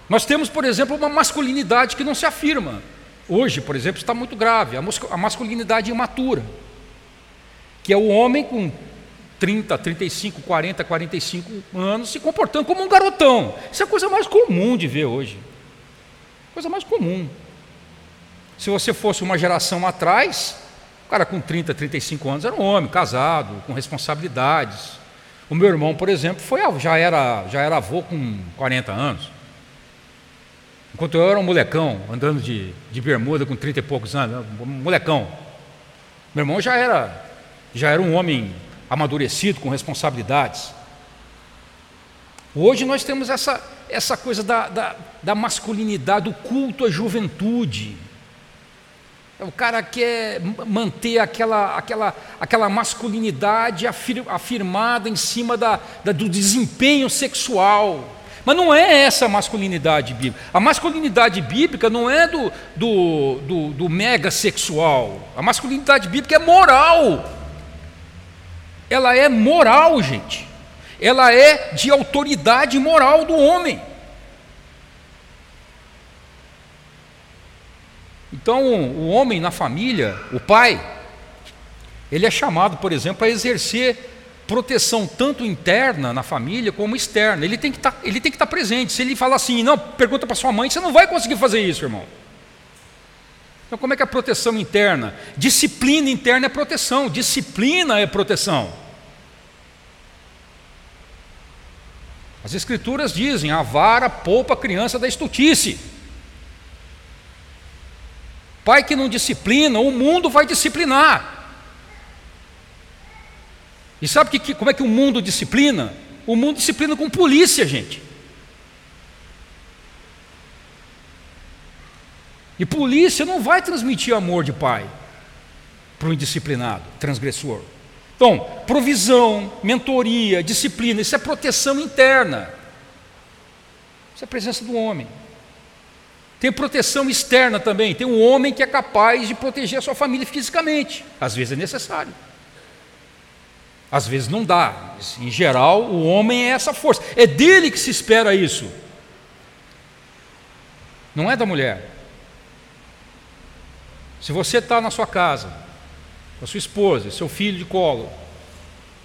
Nós temos, por exemplo, uma masculinidade que não se afirma. Hoje, por exemplo, está muito grave, a masculinidade imatura, que é o homem com 30, 35, 40, 45 anos se comportando como um garotão. Isso é a coisa mais comum de ver hoje. Coisa mais comum. Se você fosse uma geração atrás, o cara com 30, 35 anos era um homem, casado, com responsabilidades. O meu irmão, por exemplo, foi, já, era, já era avô com 40 anos. Enquanto eu era um molecão, andando de, de bermuda com 30 e poucos anos, um molecão. Meu irmão já era, já era um homem amadurecido, com responsabilidades. Hoje nós temos essa, essa coisa da, da, da masculinidade, do culto à juventude. O cara quer manter aquela, aquela, aquela masculinidade afirmada em cima da, da, do desempenho sexual. Mas não é essa a masculinidade bíblica. A masculinidade bíblica não é do, do, do, do mega sexual. A masculinidade bíblica é moral. Ela é moral, gente. Ela é de autoridade moral do homem. Então, o homem na família, o pai, ele é chamado, por exemplo, a exercer proteção tanto interna na família como externa. Ele tem que estar, tá, estar tá presente. Se ele falar assim, não, pergunta para sua mãe, você não vai conseguir fazer isso, irmão. Então, como é que é a proteção interna? Disciplina interna é proteção, disciplina é proteção. As escrituras dizem: a vara poupa a criança da estutice. Pai que não disciplina, o mundo vai disciplinar. E sabe que, que, como é que o mundo disciplina? O mundo disciplina com polícia, gente. E polícia não vai transmitir amor de pai para o indisciplinado, transgressor. Então, provisão, mentoria, disciplina, isso é proteção interna. Isso é a presença do homem. Tem proteção externa também. Tem um homem que é capaz de proteger a sua família fisicamente. Às vezes é necessário. Às vezes não dá. Em geral, o homem é essa força. É dele que se espera isso. Não é da mulher. Se você está na sua casa, com a sua esposa, seu filho de colo,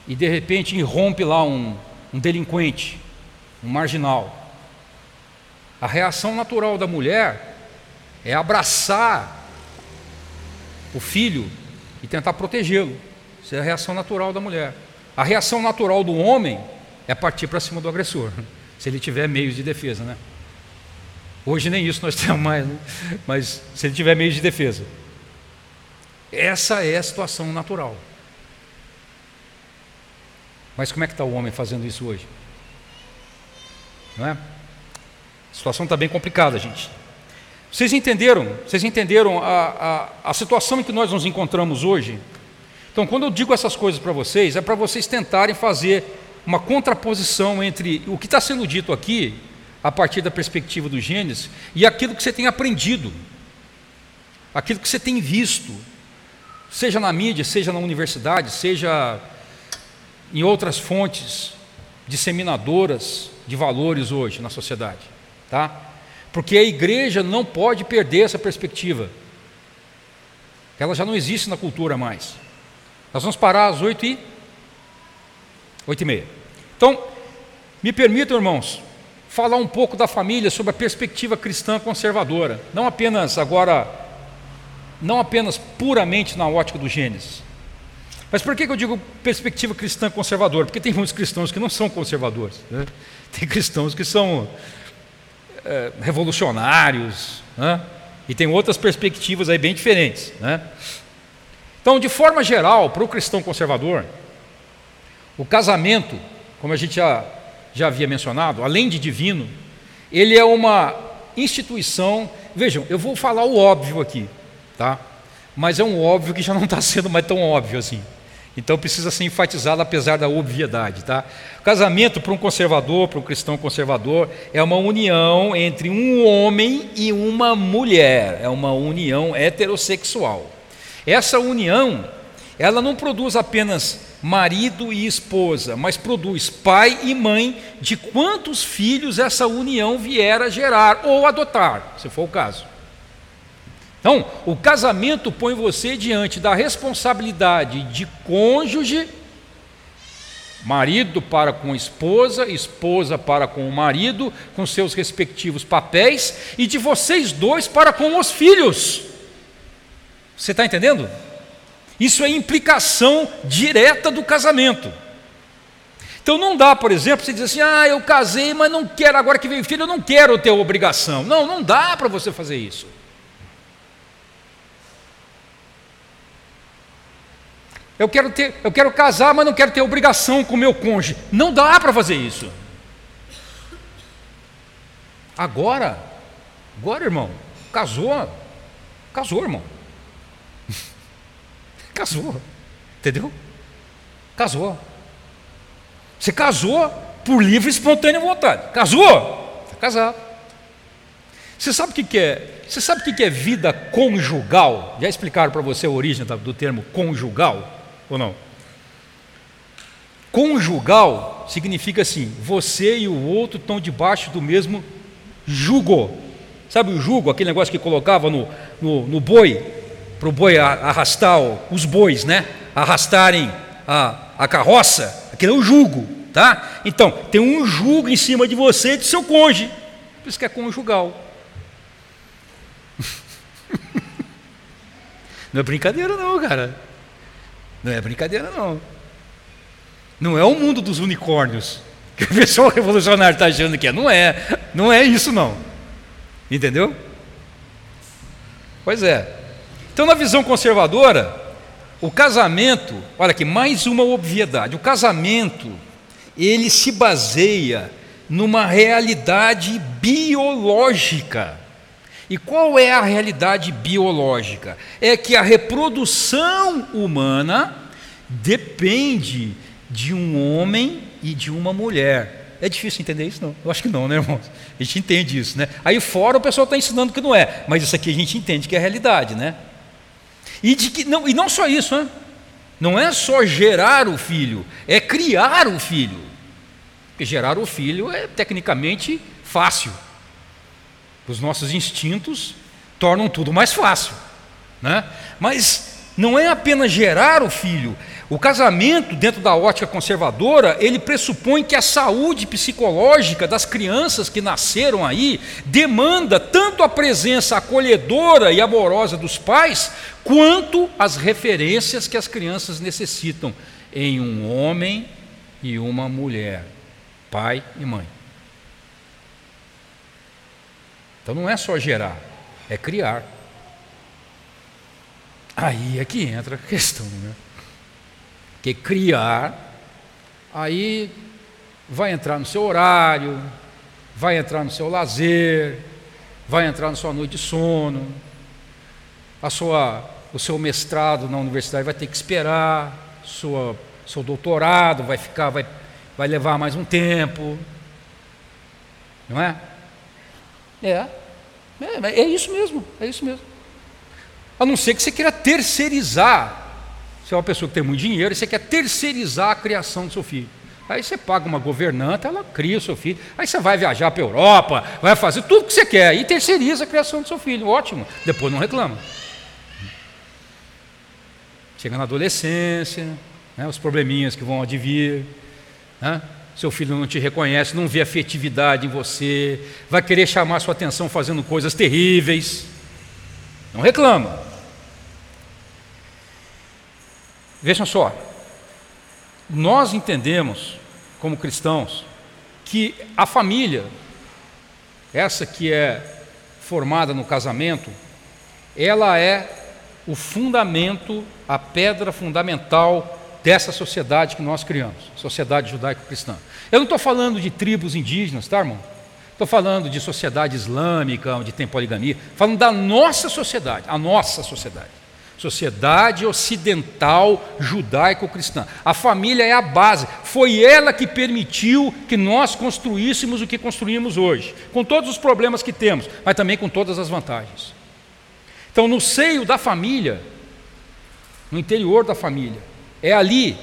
e de repente irrompe lá um, um delinquente, um marginal, a reação natural da mulher é abraçar o filho e tentar protegê-lo. Isso é a reação natural da mulher. A reação natural do homem é partir para cima do agressor, se ele tiver meios de defesa, né? Hoje nem isso nós temos mais, né? mas se ele tiver meios de defesa. Essa é a situação natural. Mas como é que está o homem fazendo isso hoje? Não é? Situação está bem complicada, gente. Vocês entenderam? Vocês entenderam a, a, a situação em que nós nos encontramos hoje? Então, quando eu digo essas coisas para vocês, é para vocês tentarem fazer uma contraposição entre o que está sendo dito aqui, a partir da perspectiva do Gênesis, e aquilo que você tem aprendido, aquilo que você tem visto, seja na mídia, seja na universidade, seja em outras fontes disseminadoras de valores hoje na sociedade, tá? Porque a igreja não pode perder essa perspectiva. Ela já não existe na cultura mais. Nós vamos parar às oito e oito e meia. Então, me permitam, irmãos, falar um pouco da família sobre a perspectiva cristã conservadora, não apenas agora, não apenas puramente na ótica do Gênesis. Mas por que eu digo perspectiva cristã conservadora? Porque tem muitos cristãos que não são conservadores. Né? Tem cristãos que são é, revolucionários, né? e tem outras perspectivas aí bem diferentes. Né? Então, de forma geral, para o cristão conservador, o casamento, como a gente já, já havia mencionado, além de divino, ele é uma instituição. Vejam, eu vou falar o óbvio aqui, tá? Mas é um óbvio que já não está sendo mais tão óbvio assim. Então precisa ser enfatizado apesar da obviedade, tá? Casamento para um conservador, para um cristão conservador, é uma união entre um homem e uma mulher, é uma união heterossexual. Essa união, ela não produz apenas marido e esposa, mas produz pai e mãe de quantos filhos essa união vier a gerar ou adotar, se for o caso. Então, o casamento põe você diante da responsabilidade de cônjuge, marido para com esposa, esposa para com o marido, com seus respectivos papéis, e de vocês dois para com os filhos. Você está entendendo? Isso é implicação direta do casamento. Então não dá, por exemplo, você dizer assim: ah, eu casei, mas não quero, agora que veio filho, eu não quero ter obrigação. Não, não dá para você fazer isso. Eu quero, ter, eu quero casar, mas não quero ter obrigação com o meu cônjuge. Não dá para fazer isso. Agora, agora, irmão, casou, casou, irmão. casou, entendeu? Casou. Você casou por livre e espontânea vontade. Casou? Está casado. Você sabe o que, é? Você sabe o que é vida conjugal? Já explicaram para você a origem do termo conjugal? Ou não? Conjugal significa assim: você e o outro estão debaixo do mesmo jugo. Sabe o jugo, aquele negócio que colocava no, no, no boi, para o boi arrastar os bois, né? Arrastarem a, a carroça, aquele é o jugo, tá? Então, tem um jugo em cima de você e do seu cônjuge. Por isso que é conjugal. Não é brincadeira, não, cara. Não é brincadeira, não. Não é o mundo dos unicórnios que o pessoal revolucionário está achando que é. Não é. Não é isso, não. Entendeu? Pois é. Então, na visão conservadora, o casamento, olha aqui, mais uma obviedade: o casamento, ele se baseia numa realidade biológica. E qual é a realidade biológica? É que a reprodução humana depende de um homem e de uma mulher. É difícil entender isso, não? Eu acho que não, né, irmãos? A gente entende isso, né? Aí fora o pessoal está ensinando que não é, mas isso aqui a gente entende que é a realidade, né? E, de que, não, e não só isso, né? Não é só gerar o filho, é criar o filho. Porque gerar o filho é tecnicamente fácil. Os nossos instintos tornam tudo mais fácil. Né? Mas não é apenas gerar o filho. O casamento, dentro da ótica conservadora, ele pressupõe que a saúde psicológica das crianças que nasceram aí demanda tanto a presença acolhedora e amorosa dos pais, quanto as referências que as crianças necessitam em um homem e uma mulher, pai e mãe. Então não é só gerar, é criar. Aí é que entra a questão, né? Que criar, aí vai entrar no seu horário, vai entrar no seu lazer, vai entrar na sua noite de sono, a sua, o seu mestrado na universidade vai ter que esperar, sua, seu doutorado vai ficar, vai, vai levar mais um tempo, não é? É. É, é isso mesmo, é isso mesmo. A não ser que você queira terceirizar. Você é uma pessoa que tem muito dinheiro e você quer terceirizar a criação do seu filho. Aí você paga uma governanta, ela cria o seu filho. Aí você vai viajar para a Europa, vai fazer tudo o que você quer e terceiriza a criação do seu filho. Ótimo. Depois não reclama. Chega na adolescência, né, os probleminhas que vão advir. Né, seu filho não te reconhece, não vê afetividade em você, vai querer chamar sua atenção fazendo coisas terríveis. Não reclama. Vejam só, nós entendemos, como cristãos, que a família, essa que é formada no casamento, ela é o fundamento, a pedra fundamental dessa sociedade que nós criamos, sociedade judaico-cristã. Eu não estou falando de tribos indígenas, tá, irmão? Estou falando de sociedade islâmica, onde tem poligamia, falando da nossa sociedade, a nossa sociedade sociedade ocidental judaico-cristã. A família é a base, foi ela que permitiu que nós construíssemos o que construímos hoje, com todos os problemas que temos, mas também com todas as vantagens. Então, no seio da família, no interior da família, é ali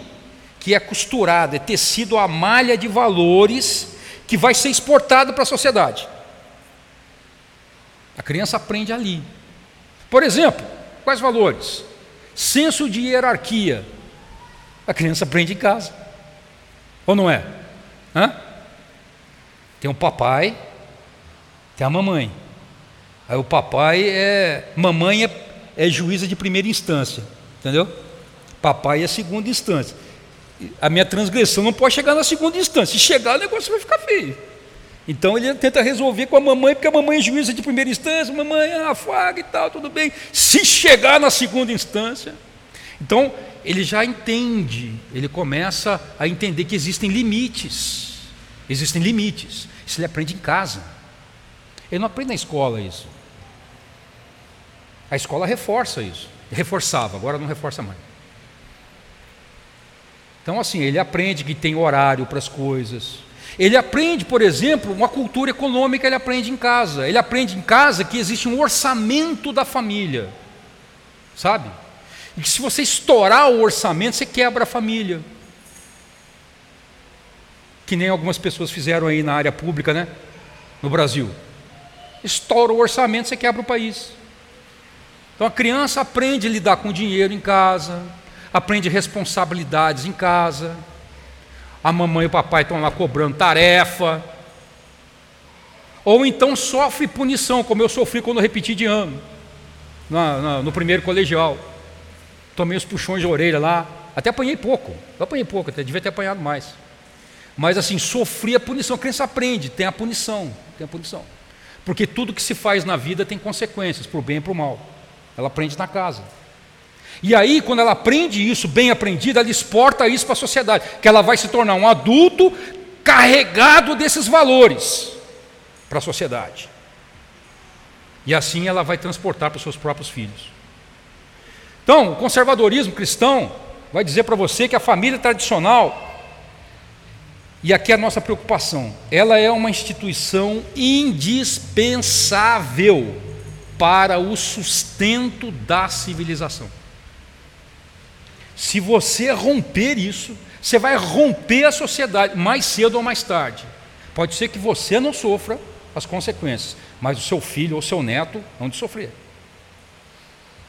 que é costurada, é tecido a malha de valores que vai ser exportado para a sociedade. A criança aprende ali. Por exemplo, Quais valores? Senso de hierarquia. A criança aprende em casa. Ou não é? Hã? Tem o papai, tem a mamãe. Aí o papai é. Mamãe é, é juíza de primeira instância. Entendeu? Papai é segunda instância. A minha transgressão não pode chegar na segunda instância. Se chegar, o negócio vai ficar feio. Então ele tenta resolver com a mamãe, porque a mamãe é juíza de primeira instância, mamãe afaga e tal, tudo bem. Se chegar na segunda instância, então ele já entende, ele começa a entender que existem limites. Existem limites. Isso ele aprende em casa. Ele não aprende na escola isso. A escola reforça isso. Reforçava, agora não reforça mais. Então, assim, ele aprende que tem horário para as coisas, ele aprende, por exemplo, uma cultura econômica, ele aprende em casa. Ele aprende em casa que existe um orçamento da família. Sabe? E que se você estourar o orçamento, você quebra a família. Que nem algumas pessoas fizeram aí na área pública, né? No Brasil. Estoura o orçamento, você quebra o país. Então a criança aprende a lidar com dinheiro em casa, aprende responsabilidades em casa a mamãe e o papai estão lá cobrando tarefa. Ou então sofre punição, como eu sofri quando eu repeti de ano, na, na, no primeiro colegial. Tomei os puxões de orelha lá, até apanhei pouco, eu apanhei pouco, até devia ter apanhado mais. Mas assim, sofri a punição, a criança aprende, tem a punição, tem a punição. Porque tudo que se faz na vida tem consequências, para o bem e para o mal. Ela aprende na casa. E aí, quando ela aprende isso, bem aprendido, ela exporta isso para a sociedade, que ela vai se tornar um adulto carregado desses valores para a sociedade. E assim ela vai transportar para os seus próprios filhos. Então, o conservadorismo cristão vai dizer para você que a família tradicional, e aqui é a nossa preocupação, ela é uma instituição indispensável para o sustento da civilização. Se você romper isso, você vai romper a sociedade mais cedo ou mais tarde. Pode ser que você não sofra as consequências, mas o seu filho ou seu neto vão de sofrer.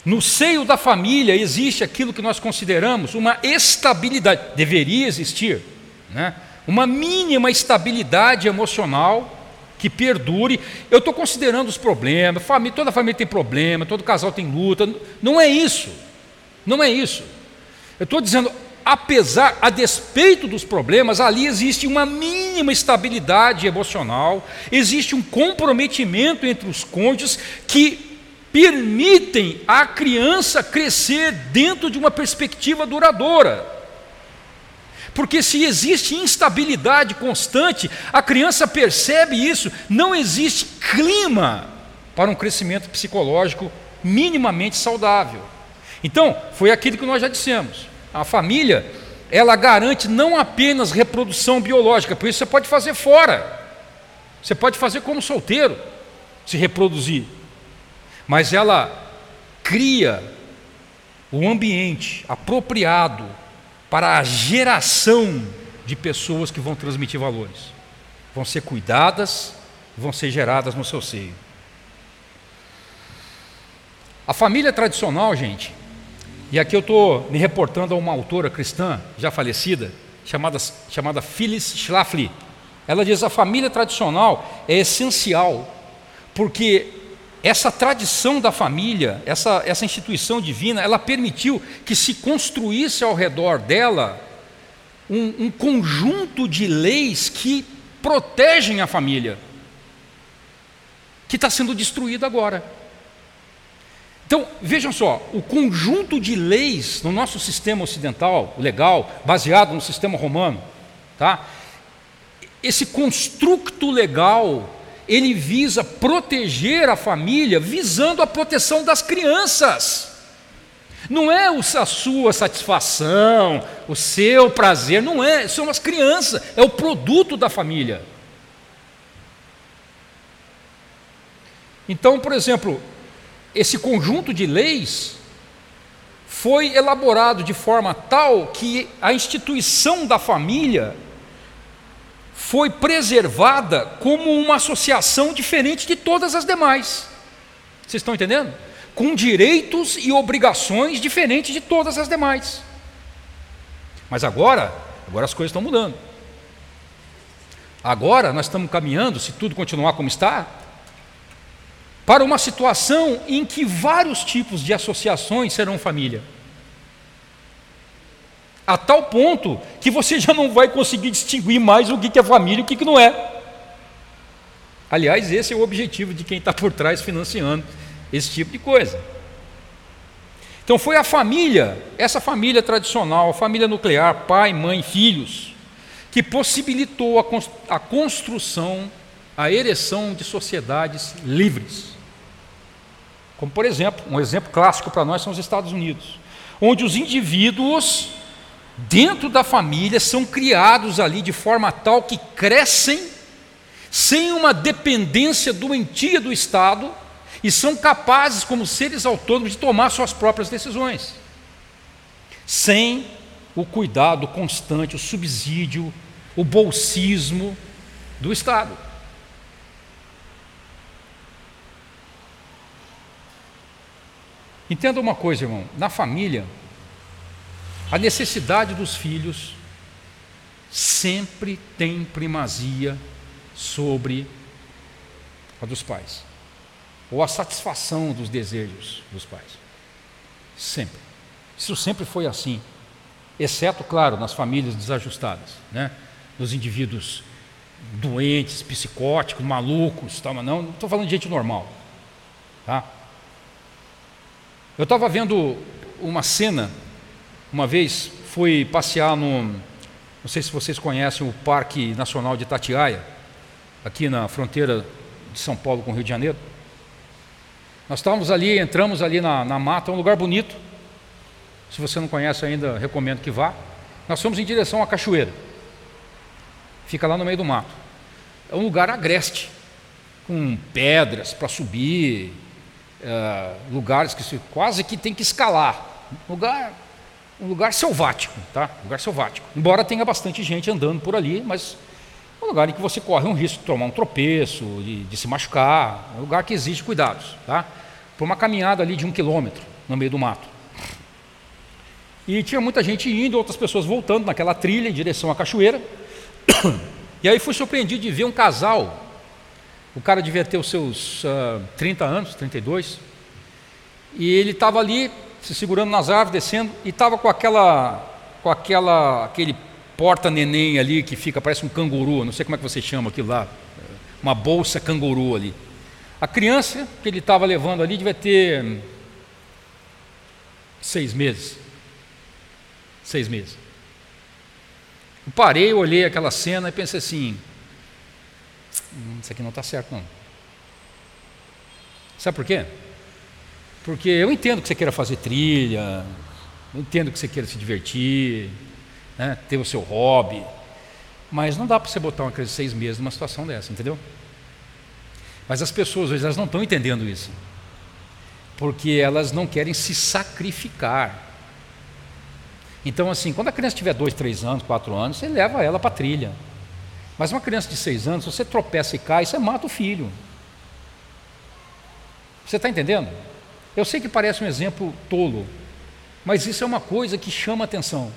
No seio da família existe aquilo que nós consideramos uma estabilidade, deveria existir, né? uma mínima estabilidade emocional que perdure. Eu estou considerando os problemas, família, toda família tem problema, todo casal tem luta. Não é isso. Não é isso. Eu estou dizendo, apesar, a despeito dos problemas, ali existe uma mínima estabilidade emocional, existe um comprometimento entre os cônjuges que permitem a criança crescer dentro de uma perspectiva duradoura. Porque se existe instabilidade constante, a criança percebe isso, não existe clima para um crescimento psicológico minimamente saudável. Então, foi aquilo que nós já dissemos. A família, ela garante não apenas reprodução biológica, por isso você pode fazer fora. Você pode fazer como solteiro, se reproduzir. Mas ela cria o ambiente apropriado para a geração de pessoas que vão transmitir valores. Vão ser cuidadas, vão ser geradas no seu seio. A família tradicional, gente, e aqui eu estou me reportando a uma autora cristã já falecida, chamada, chamada Phyllis Schlafly. Ela diz: a família tradicional é essencial, porque essa tradição da família, essa, essa instituição divina, ela permitiu que se construísse ao redor dela um, um conjunto de leis que protegem a família, que está sendo destruído agora. Então, vejam só, o conjunto de leis no nosso sistema ocidental, legal, baseado no sistema romano, tá? Esse construto legal, ele visa proteger a família, visando a proteção das crianças. Não é a sua satisfação, o seu prazer, não é, são as crianças, é o produto da família. Então, por exemplo, esse conjunto de leis foi elaborado de forma tal que a instituição da família foi preservada como uma associação diferente de todas as demais. Vocês estão entendendo? Com direitos e obrigações diferentes de todas as demais. Mas agora, agora as coisas estão mudando. Agora nós estamos caminhando, se tudo continuar como está, para uma situação em que vários tipos de associações serão família. A tal ponto que você já não vai conseguir distinguir mais o que é família e o que não é. Aliás, esse é o objetivo de quem está por trás financiando esse tipo de coisa. Então foi a família, essa família tradicional, a família nuclear, pai, mãe, filhos, que possibilitou a construção, a ereção de sociedades livres. Como, por exemplo, um exemplo clássico para nós são os Estados Unidos, onde os indivíduos, dentro da família, são criados ali de forma tal que crescem sem uma dependência doentia do Estado e são capazes, como seres autônomos, de tomar suas próprias decisões, sem o cuidado constante, o subsídio, o bolsismo do Estado. Entenda uma coisa, irmão: na família, a necessidade dos filhos sempre tem primazia sobre a dos pais, ou a satisfação dos desejos dos pais. Sempre. Isso sempre foi assim, exceto, claro, nas famílias desajustadas, né? nos indivíduos doentes, psicóticos, malucos, tal, mas não, estou falando de gente normal. Tá? Eu estava vendo uma cena, uma vez fui passear no, não sei se vocês conhecem o Parque Nacional de Itatiaia, aqui na fronteira de São Paulo com o Rio de Janeiro. Nós estávamos ali, entramos ali na, na mata, é um lugar bonito. Se você não conhece ainda, recomendo que vá. Nós fomos em direção à cachoeira. Fica lá no meio do mato. É um lugar agreste, com pedras para subir, é, lugares que se, quase que tem que escalar. Lugar, um lugar selvático, tá? Lugar selvático. Embora tenha bastante gente andando por ali, mas é um lugar em que você corre um risco de tomar um tropeço, de, de se machucar. É um lugar que exige cuidados, tá? Por uma caminhada ali de um quilômetro no meio do mato. E tinha muita gente indo, outras pessoas voltando naquela trilha em direção à cachoeira. E aí fui surpreendido de ver um casal o cara devia ter os seus uh, ah, 30 anos, 32. E ele estava ali, se segurando nas árvores, descendo, e estava com aquela, com aquela, aquele porta-neném ali que fica, parece um canguru, não sei como é que você chama aquilo lá, uma bolsa canguru ali. A criança que ele estava levando ali devia ter seis meses. Seis meses. Eu parei, olhei aquela cena e pensei assim: hum, isso aqui não está certo não. Sabe por quê? Porque eu entendo que você queira fazer trilha, eu entendo que você queira se divertir, né, ter o seu hobby, mas não dá para você botar uma criança de seis meses numa situação dessa, entendeu? Mas as pessoas hoje elas não estão entendendo isso, porque elas não querem se sacrificar. Então, assim, quando a criança tiver dois, três anos, quatro anos, você leva ela para a trilha. Mas uma criança de seis anos, se você tropeça e cai, você mata o filho. Você está entendendo? Eu sei que parece um exemplo tolo, mas isso é uma coisa que chama atenção.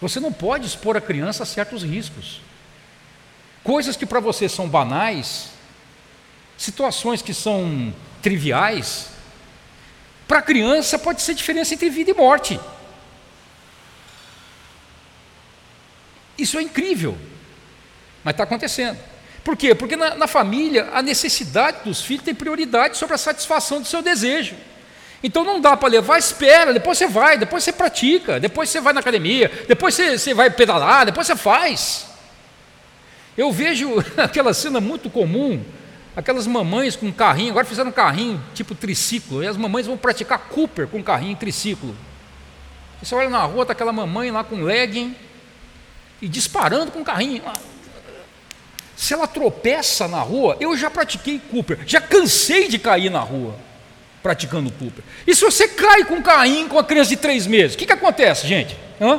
Você não pode expor a criança a certos riscos. Coisas que para você são banais, situações que são triviais, para a criança pode ser diferença entre vida e morte. Isso é incrível, mas está acontecendo. Por quê? Porque na, na, família a necessidade dos filhos tem prioridade sobre a satisfação do seu desejo. Então não dá para levar, espera, depois você vai, depois você pratica, depois você vai na academia, depois você, você vai pedalar, depois você faz. Eu vejo aquela cena muito comum, aquelas mamães com carrinho, agora fizeram um carrinho tipo triciclo, e as mamães vão praticar Cooper com carrinho triciclo. Você olha na rua, está aquela mamãe lá com legging e disparando com carrinho. Se ela tropeça na rua, eu já pratiquei Cooper, já cansei de cair na rua praticando Cooper. E se você cai com carrinho com a criança de três meses, o que, que acontece, gente? Hã?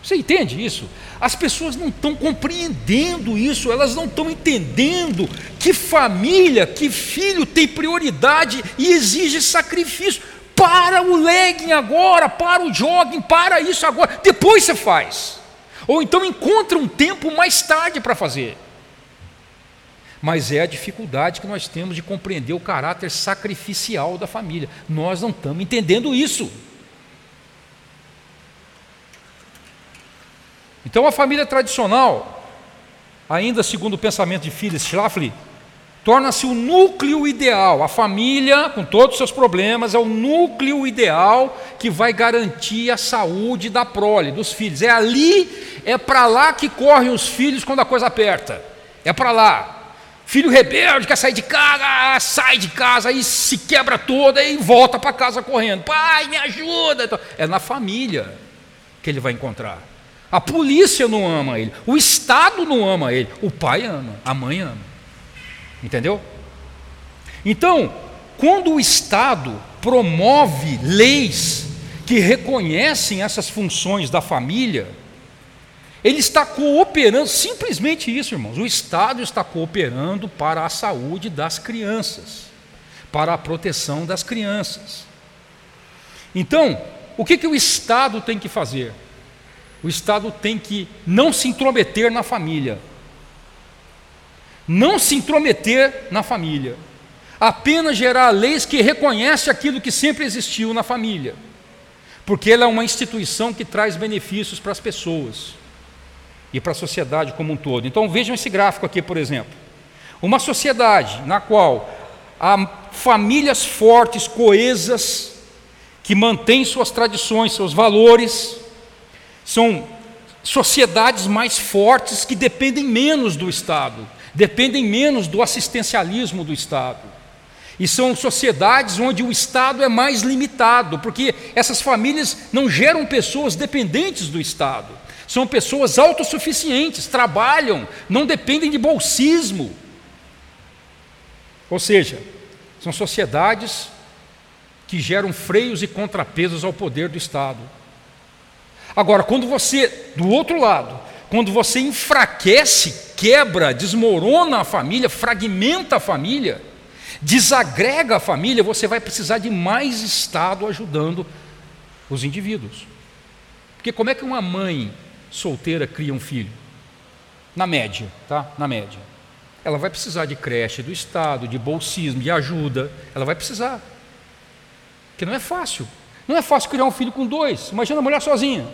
Você entende isso? As pessoas não estão compreendendo isso, elas não estão entendendo que família, que filho tem prioridade e exige sacrifício. Para o legging agora, para o jogging, para isso agora, depois você faz. Ou então encontra um tempo mais tarde para fazer mas é a dificuldade que nós temos de compreender o caráter sacrificial da família. Nós não estamos entendendo isso. Então, a família tradicional, ainda segundo o pensamento de Phyllis Schlafly, torna-se o núcleo ideal. A família, com todos os seus problemas, é o núcleo ideal que vai garantir a saúde da prole, dos filhos. É ali, é para lá que correm os filhos quando a coisa aperta. É para lá. Filho rebelde quer sair de casa, sai de casa, aí se quebra toda e volta para casa correndo. Pai, me ajuda. Então, é na família que ele vai encontrar. A polícia não ama ele, o Estado não ama ele, o pai ama, a mãe ama. Entendeu? Então, quando o Estado promove leis que reconhecem essas funções da família, ele está cooperando, simplesmente isso, irmãos. O Estado está cooperando para a saúde das crianças, para a proteção das crianças. Então, o que, que o Estado tem que fazer? O Estado tem que não se intrometer na família. Não se intrometer na família. Apenas gerar leis que reconhecem aquilo que sempre existiu na família. Porque ela é uma instituição que traz benefícios para as pessoas e para a sociedade como um todo. Então vejam esse gráfico aqui, por exemplo. Uma sociedade na qual há famílias fortes, coesas, que mantêm suas tradições, seus valores, são sociedades mais fortes que dependem menos do Estado, dependem menos do assistencialismo do Estado. E são sociedades onde o Estado é mais limitado, porque essas famílias não geram pessoas dependentes do Estado. São pessoas autossuficientes, trabalham, não dependem de bolsismo. Ou seja, são sociedades que geram freios e contrapesos ao poder do Estado. Agora, quando você, do outro lado, quando você enfraquece, quebra, desmorona a família, fragmenta a família, desagrega a família, você vai precisar de mais Estado ajudando os indivíduos. Porque como é que uma mãe solteira cria um filho? Na média, tá? Na média. Ela vai precisar de creche do Estado, de bolsismo, de ajuda. Ela vai precisar. Porque não é fácil. Não é fácil criar um filho com dois. Imagina a mulher sozinha,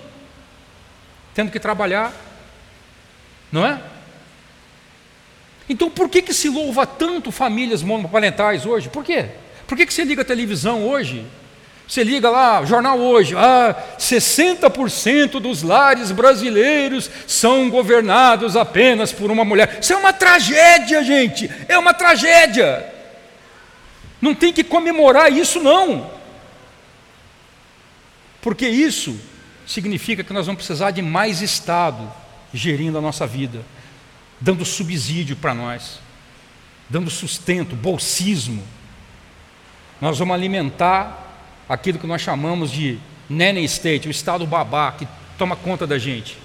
tendo que trabalhar. Não é? Então por que, que se louva tanto famílias monoparentais hoje? Por quê? Por que, que você liga a televisão hoje você liga lá, jornal hoje, ah, 60% dos lares brasileiros são governados apenas por uma mulher. Isso é uma tragédia, gente, é uma tragédia. Não tem que comemorar isso, não. Porque isso significa que nós vamos precisar de mais Estado gerindo a nossa vida, dando subsídio para nós, dando sustento, bolsismo. Nós vamos alimentar aquilo que nós chamamos de nanny state, o Estado babá que toma conta da gente.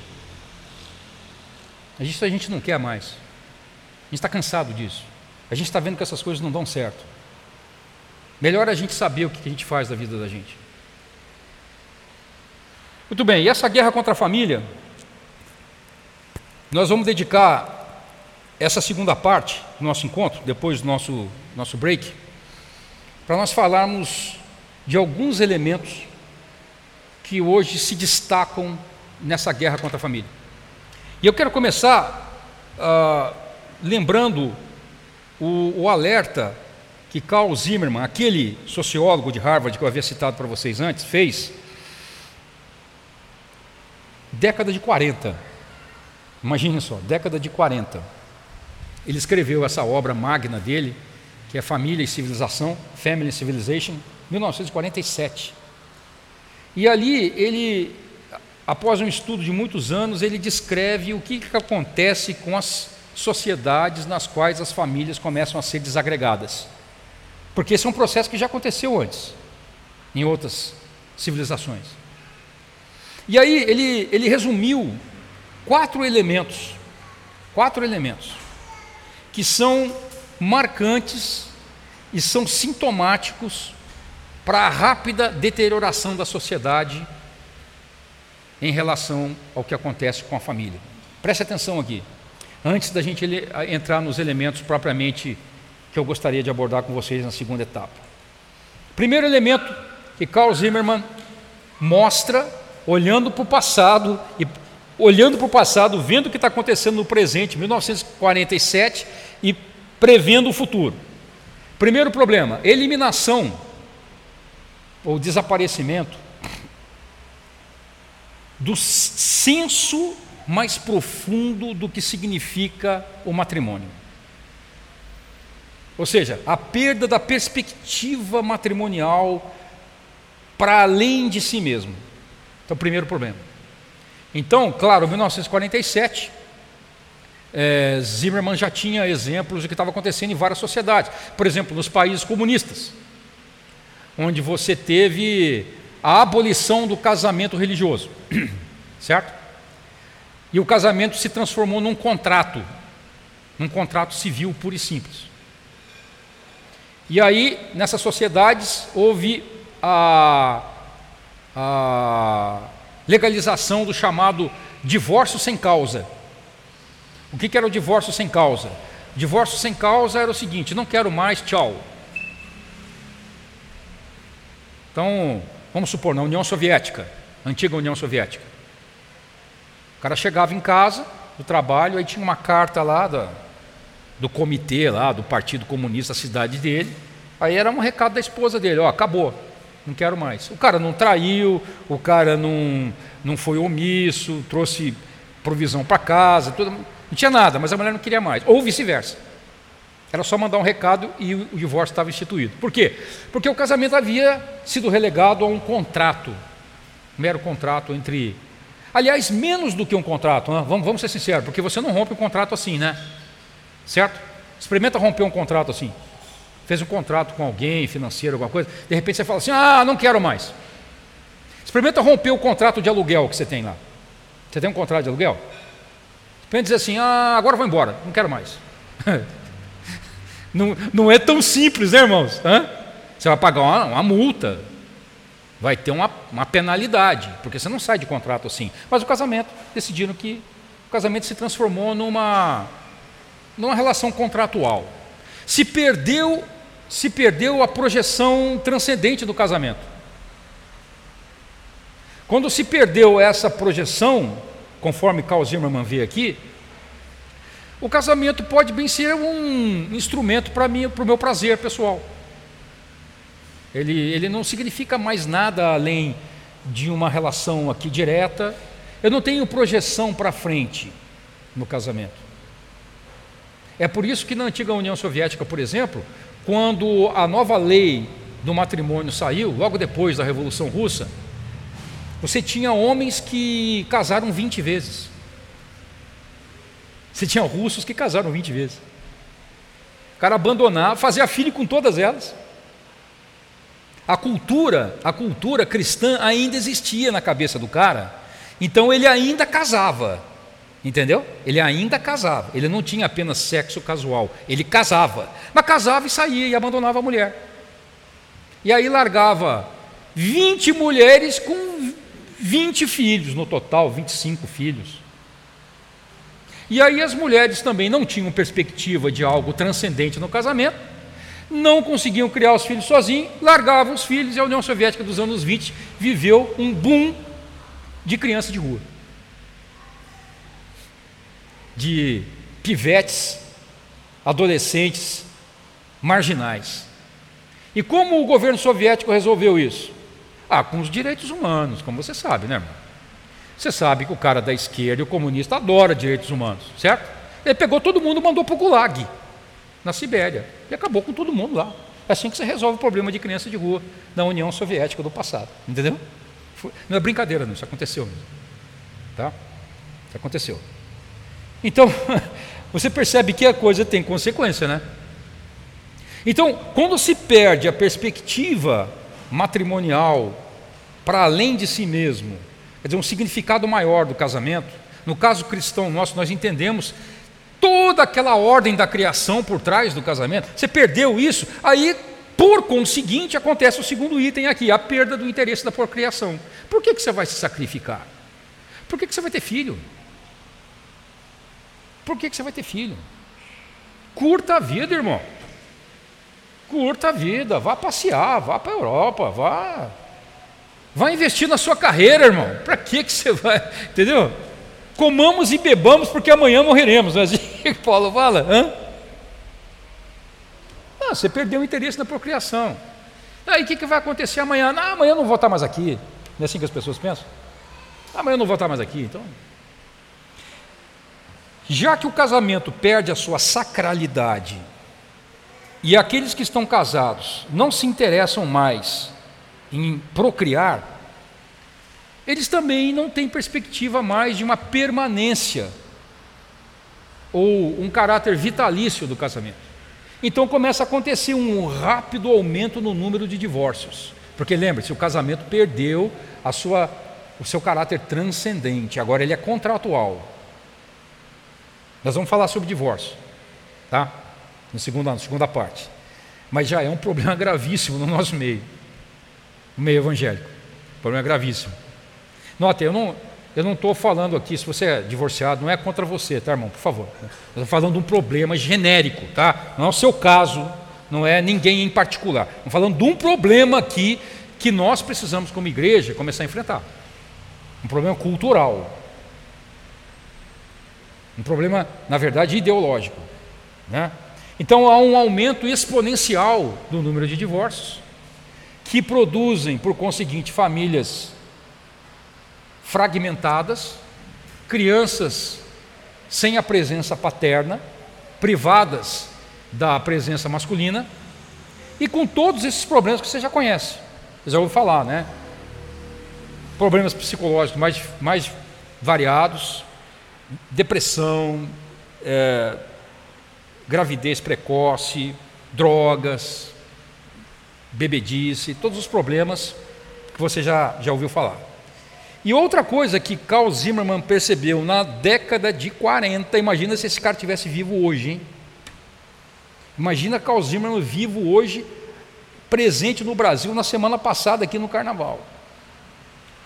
Isso a gente não quer mais. A gente está cansado disso. A gente está vendo que essas coisas não dão certo. Melhor a gente saber o que a gente faz da vida da gente. Muito bem, e essa guerra contra a família, nós vamos dedicar essa segunda parte do nosso encontro, depois do nosso, nosso break, para nós falarmos de alguns elementos que hoje se destacam nessa guerra contra a família. E eu quero começar uh, lembrando o, o, alerta que Carl Zimmerman, aquele sociólogo de Harvard que eu havia citado para vocês antes, fez, década de 40. Imagine só, década de 40. Ele escreveu essa obra magna dele, que é Família e Civilização, Family Civilization, 1947. E ali ele, após um estudo de muitos anos, ele descreve o que, que acontece com as sociedades nas quais as famílias começam a ser desagregadas. Porque esse é um processo que já aconteceu antes, em outras civilizações. E aí ele, ele resumiu quatro elementos, quatro elementos, que são marcantes e são sintomáticos para a rápida deterioração da sociedade em relação ao que acontece com a família. Preste atenção aqui, antes da gente entrar nos elementos propriamente que eu gostaria de abordar com vocês na segunda etapa. Primeiro elemento que Carl Zimmermann mostra, olhando para o passado e olhando para o passado, vendo o que está acontecendo no presente, 1947, e prevendo o futuro. Primeiro problema: eliminação ou desaparecimento do senso mais profundo do que significa o matrimônio. Ou seja, a perda da perspectiva matrimonial para além de si mesmo. Então, primeiro problema. Então, claro, 1947, é, Zimmermann já tinha exemplos do que estava acontecendo em várias sociedades. Por exemplo, nos países comunistas onde você teve a abolição do casamento religioso, certo? E o casamento se transformou num contrato, num contrato civil puro e simples. E aí, nessas sociedades, houve a, a legalização do chamado divórcio sem causa. O que, era o divórcio sem causa? Divórcio sem causa era o seguinte: não quero mais, tchau, Então, vamos supor, na União Soviética, antiga União Soviética. O cara chegava em casa do trabalho, aí tinha uma carta lá do comitê lá, do Partido Comunista da cidade dele. Aí era um recado da esposa dele, ó, acabou, não quero mais. O cara não traiu, o cara não, não foi omisso, trouxe provisão para casa, tudo, não tinha nada, mas a mulher não queria mais. Ou vice-versa. Era só mandar um recado e o divórcio estava instituído. Por quê? Porque o casamento havia sido relegado a um contrato, um mero contrato entre. Aliás, menos do que um contrato, né? vamos, vamos ser sinceros, porque você não rompe um contrato assim, né? Certo? Experimenta romper um contrato assim. Fez um contrato com alguém, financeiro, alguma coisa, de repente você fala assim: ah, não quero mais. Experimenta romper o contrato de aluguel que você tem lá. Você tem um contrato de aluguel? Experimenta dizer assim: ah, agora vou embora, não quero mais. Não, não é tão simples, né, irmãos? Hã? Você vai pagar uma, uma multa, vai ter uma, uma, penalidade, porque você não sai de contrato assim. Mas o casamento, decidiram que o casamento se transformou numa, numa relação contratual. Se perdeu, se perdeu a projeção transcendente do casamento. Quando se perdeu essa projeção, conforme Carl Zimmermann vê aqui, o casamento pode bem ser um instrumento para mim, para o meu prazer pessoal. Ele, ele não significa mais nada além de uma relação aqui direta. Eu não tenho projeção para frente no casamento. É por isso que na antiga União Soviética, por exemplo, quando a nova lei do matrimônio saiu, logo depois da Revolução Russa, você tinha homens que casaram 20 vezes. Você tinha russos que casaram 20 vezes. O cara abandonava, fazia filho com todas elas. A cultura, a cultura cristã ainda existia na cabeça do cara, então ele ainda casava. Entendeu? Ele ainda casava. Ele não tinha apenas sexo casual, ele casava. Mas casava e saía e abandonava a mulher. E aí largava 20 mulheres com 20 filhos no total, 25 filhos. E aí as mulheres também não tinham perspectiva de algo transcendente no casamento, não conseguiam criar os filhos sozinhos, largavam os filhos e a União Soviética dos anos 20 viveu um boom de criança de rua. De pivetes, adolescentes, marginais. E como o governo soviético resolveu isso? Ah, com os direitos humanos, como você sabe, né, irmão? Você sabe que o cara da esquerda o comunista adora direitos humanos, certo? Ele pegou todo mundo e mandou para o Gulag, na Sibéria, e acabou com todo mundo lá. É assim que você resolve o problema de criança de rua na União Soviética do passado, entendeu? Não é brincadeira, não, isso aconteceu mesmo. Tá? Isso aconteceu. Então, você percebe que a coisa tem consequência, né? Então, quando se perde a perspectiva matrimonial para além de si mesmo, quer dizer, um significado maior do casamento. No caso cristão nosso, nós entendemos toda aquela ordem da criação por trás do casamento. Você perdeu isso, aí, por conseguinte, acontece o segundo item aqui, a perda do interesse da procriação. Por que, que você vai se sacrificar? Por que, que você vai ter filho? Por que, que você vai ter filho? Curta a vida, irmão. Curta a vida, vá passear, vá para a Europa, vá Vai investir na sua carreira, irmão. Para que que você vai? Entendeu? Comamos e bebamos porque amanhã morreremos. Que Paulo fala? Hã? Ah, você perdeu o interesse na procriação. Aí o que, que vai acontecer amanhã? Ah, amanhã eu não vou estar mais aqui. Não é assim que as pessoas pensam? Amanhã eu não vou estar mais aqui. Então, já que o casamento perde a sua sacralidade e aqueles que estão casados não se interessam mais em procriar, eles também não têm perspectiva mais de uma permanência ou um caráter vitalício do casamento. Então começa a acontecer um rápido aumento no número de divórcios. Porque lembre-se, o casamento perdeu a sua, o seu caráter transcendente, agora ele é contratual. Nós vamos falar sobre divórcio, tá? Na segunda, na segunda parte. Mas já é um problema gravíssimo no nosso meio no meio evangélico. Problema gravíssimo. Note, eu não eu não estou falando aqui, se você é divorciado, não é contra você, tá, irmão? Por favor. Eu estou falando de um problema genérico, tá? Não é o seu caso, não é ninguém em particular. Estou falando de um problema aqui que nós precisamos, como igreja, começar a enfrentar. Um problema cultural. Um problema, na verdade, ideológico. Né? Então há um aumento exponencial do número de divórcios que produzem, por conseguinte, famílias fragmentadas, crianças sem a presença paterna, privadas da presença masculina, e com todos esses problemas que você já conhece. Você já ouviu falar, né? Problemas psicológicos mais, mais variados, depressão, é, gravidez precoce, drogas, bebedice, todos os problemas que você já, já ouviu falar. E outra coisa que Carl Zimmermann percebeu na década de 40, imagina se esse cara tivesse vivo hoje, hein? Imagina Carl Zimmermann vivo hoje, presente no Brasil na semana passada aqui no Carnaval.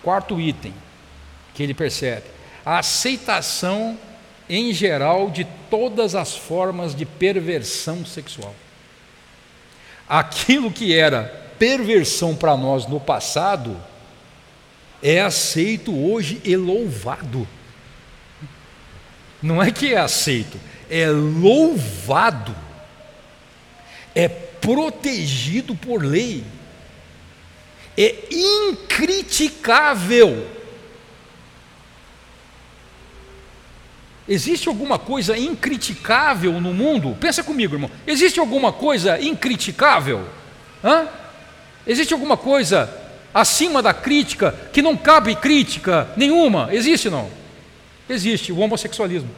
Quarto item que ele percebe: a aceitação em geral de todas as formas de perversão sexual aquilo que era perversão para nós no passado é aceito hoje e louvado. Não é que é aceito, é louvado, é protegido por lei, é incriticável. Existe alguma coisa incriticável no mundo? Pensa comigo, irmão. Existe alguma coisa incriticável? Hã? Existe alguma coisa acima da crítica que não cabe crítica nenhuma? Existe não? Existe o homossexualismo.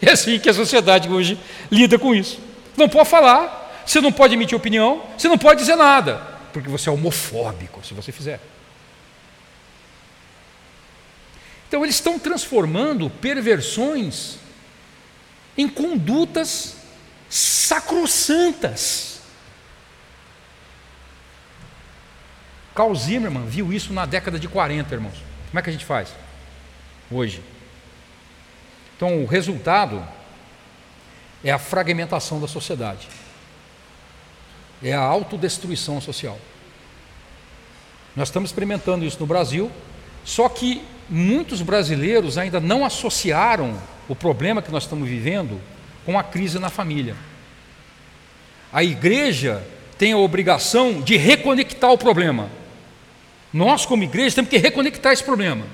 É assim que a sociedade hoje lida com isso. Não pode falar, você não pode emitir opinião, você não pode dizer nada, porque você é homofóbico se você fizer. Então eles estão transformando perversões em condutas sacrossantas. Carl Zimmermann viu isso na década de 40, irmãos. Como é que a gente faz hoje? Então, o resultado é a fragmentação da sociedade, é a autodestruição social. Nós estamos experimentando isso no Brasil, só que muitos brasileiros ainda não associaram o problema que nós estamos vivendo com a crise na família. A igreja tem a obrigação de reconectar o problema. Nós, como igreja, temos que reconectar esse problema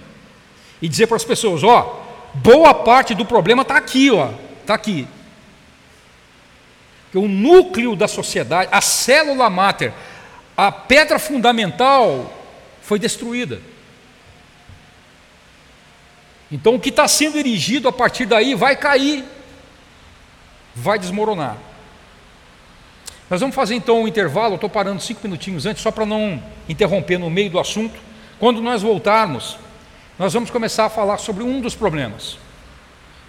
e dizer para as pessoas: ó, boa parte do problema está aqui, ó, está aqui. Que o núcleo da sociedade, a célula máter, a pedra fundamental foi destruída. Então o que está sendo erigido a partir daí vai cair, vai desmoronar. Nós vamos fazer então um intervalo, estou parando cinco minutinhos antes, só para não interromper no meio do assunto. Quando nós voltarmos, nós vamos começar a falar sobre um dos problemas.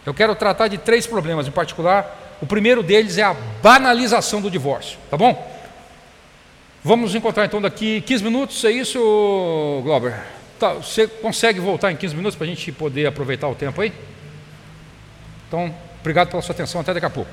Eu quero tratar de três problemas em particular. O primeiro deles é a banalização do divórcio, tá bom? Vamos nos encontrar então daqui 15 minutos, é isso, Glauber? Tá, você consegue voltar em 15 minutos para a gente poder aproveitar o tempo aí? Então, obrigado pela sua atenção, até daqui a pouco.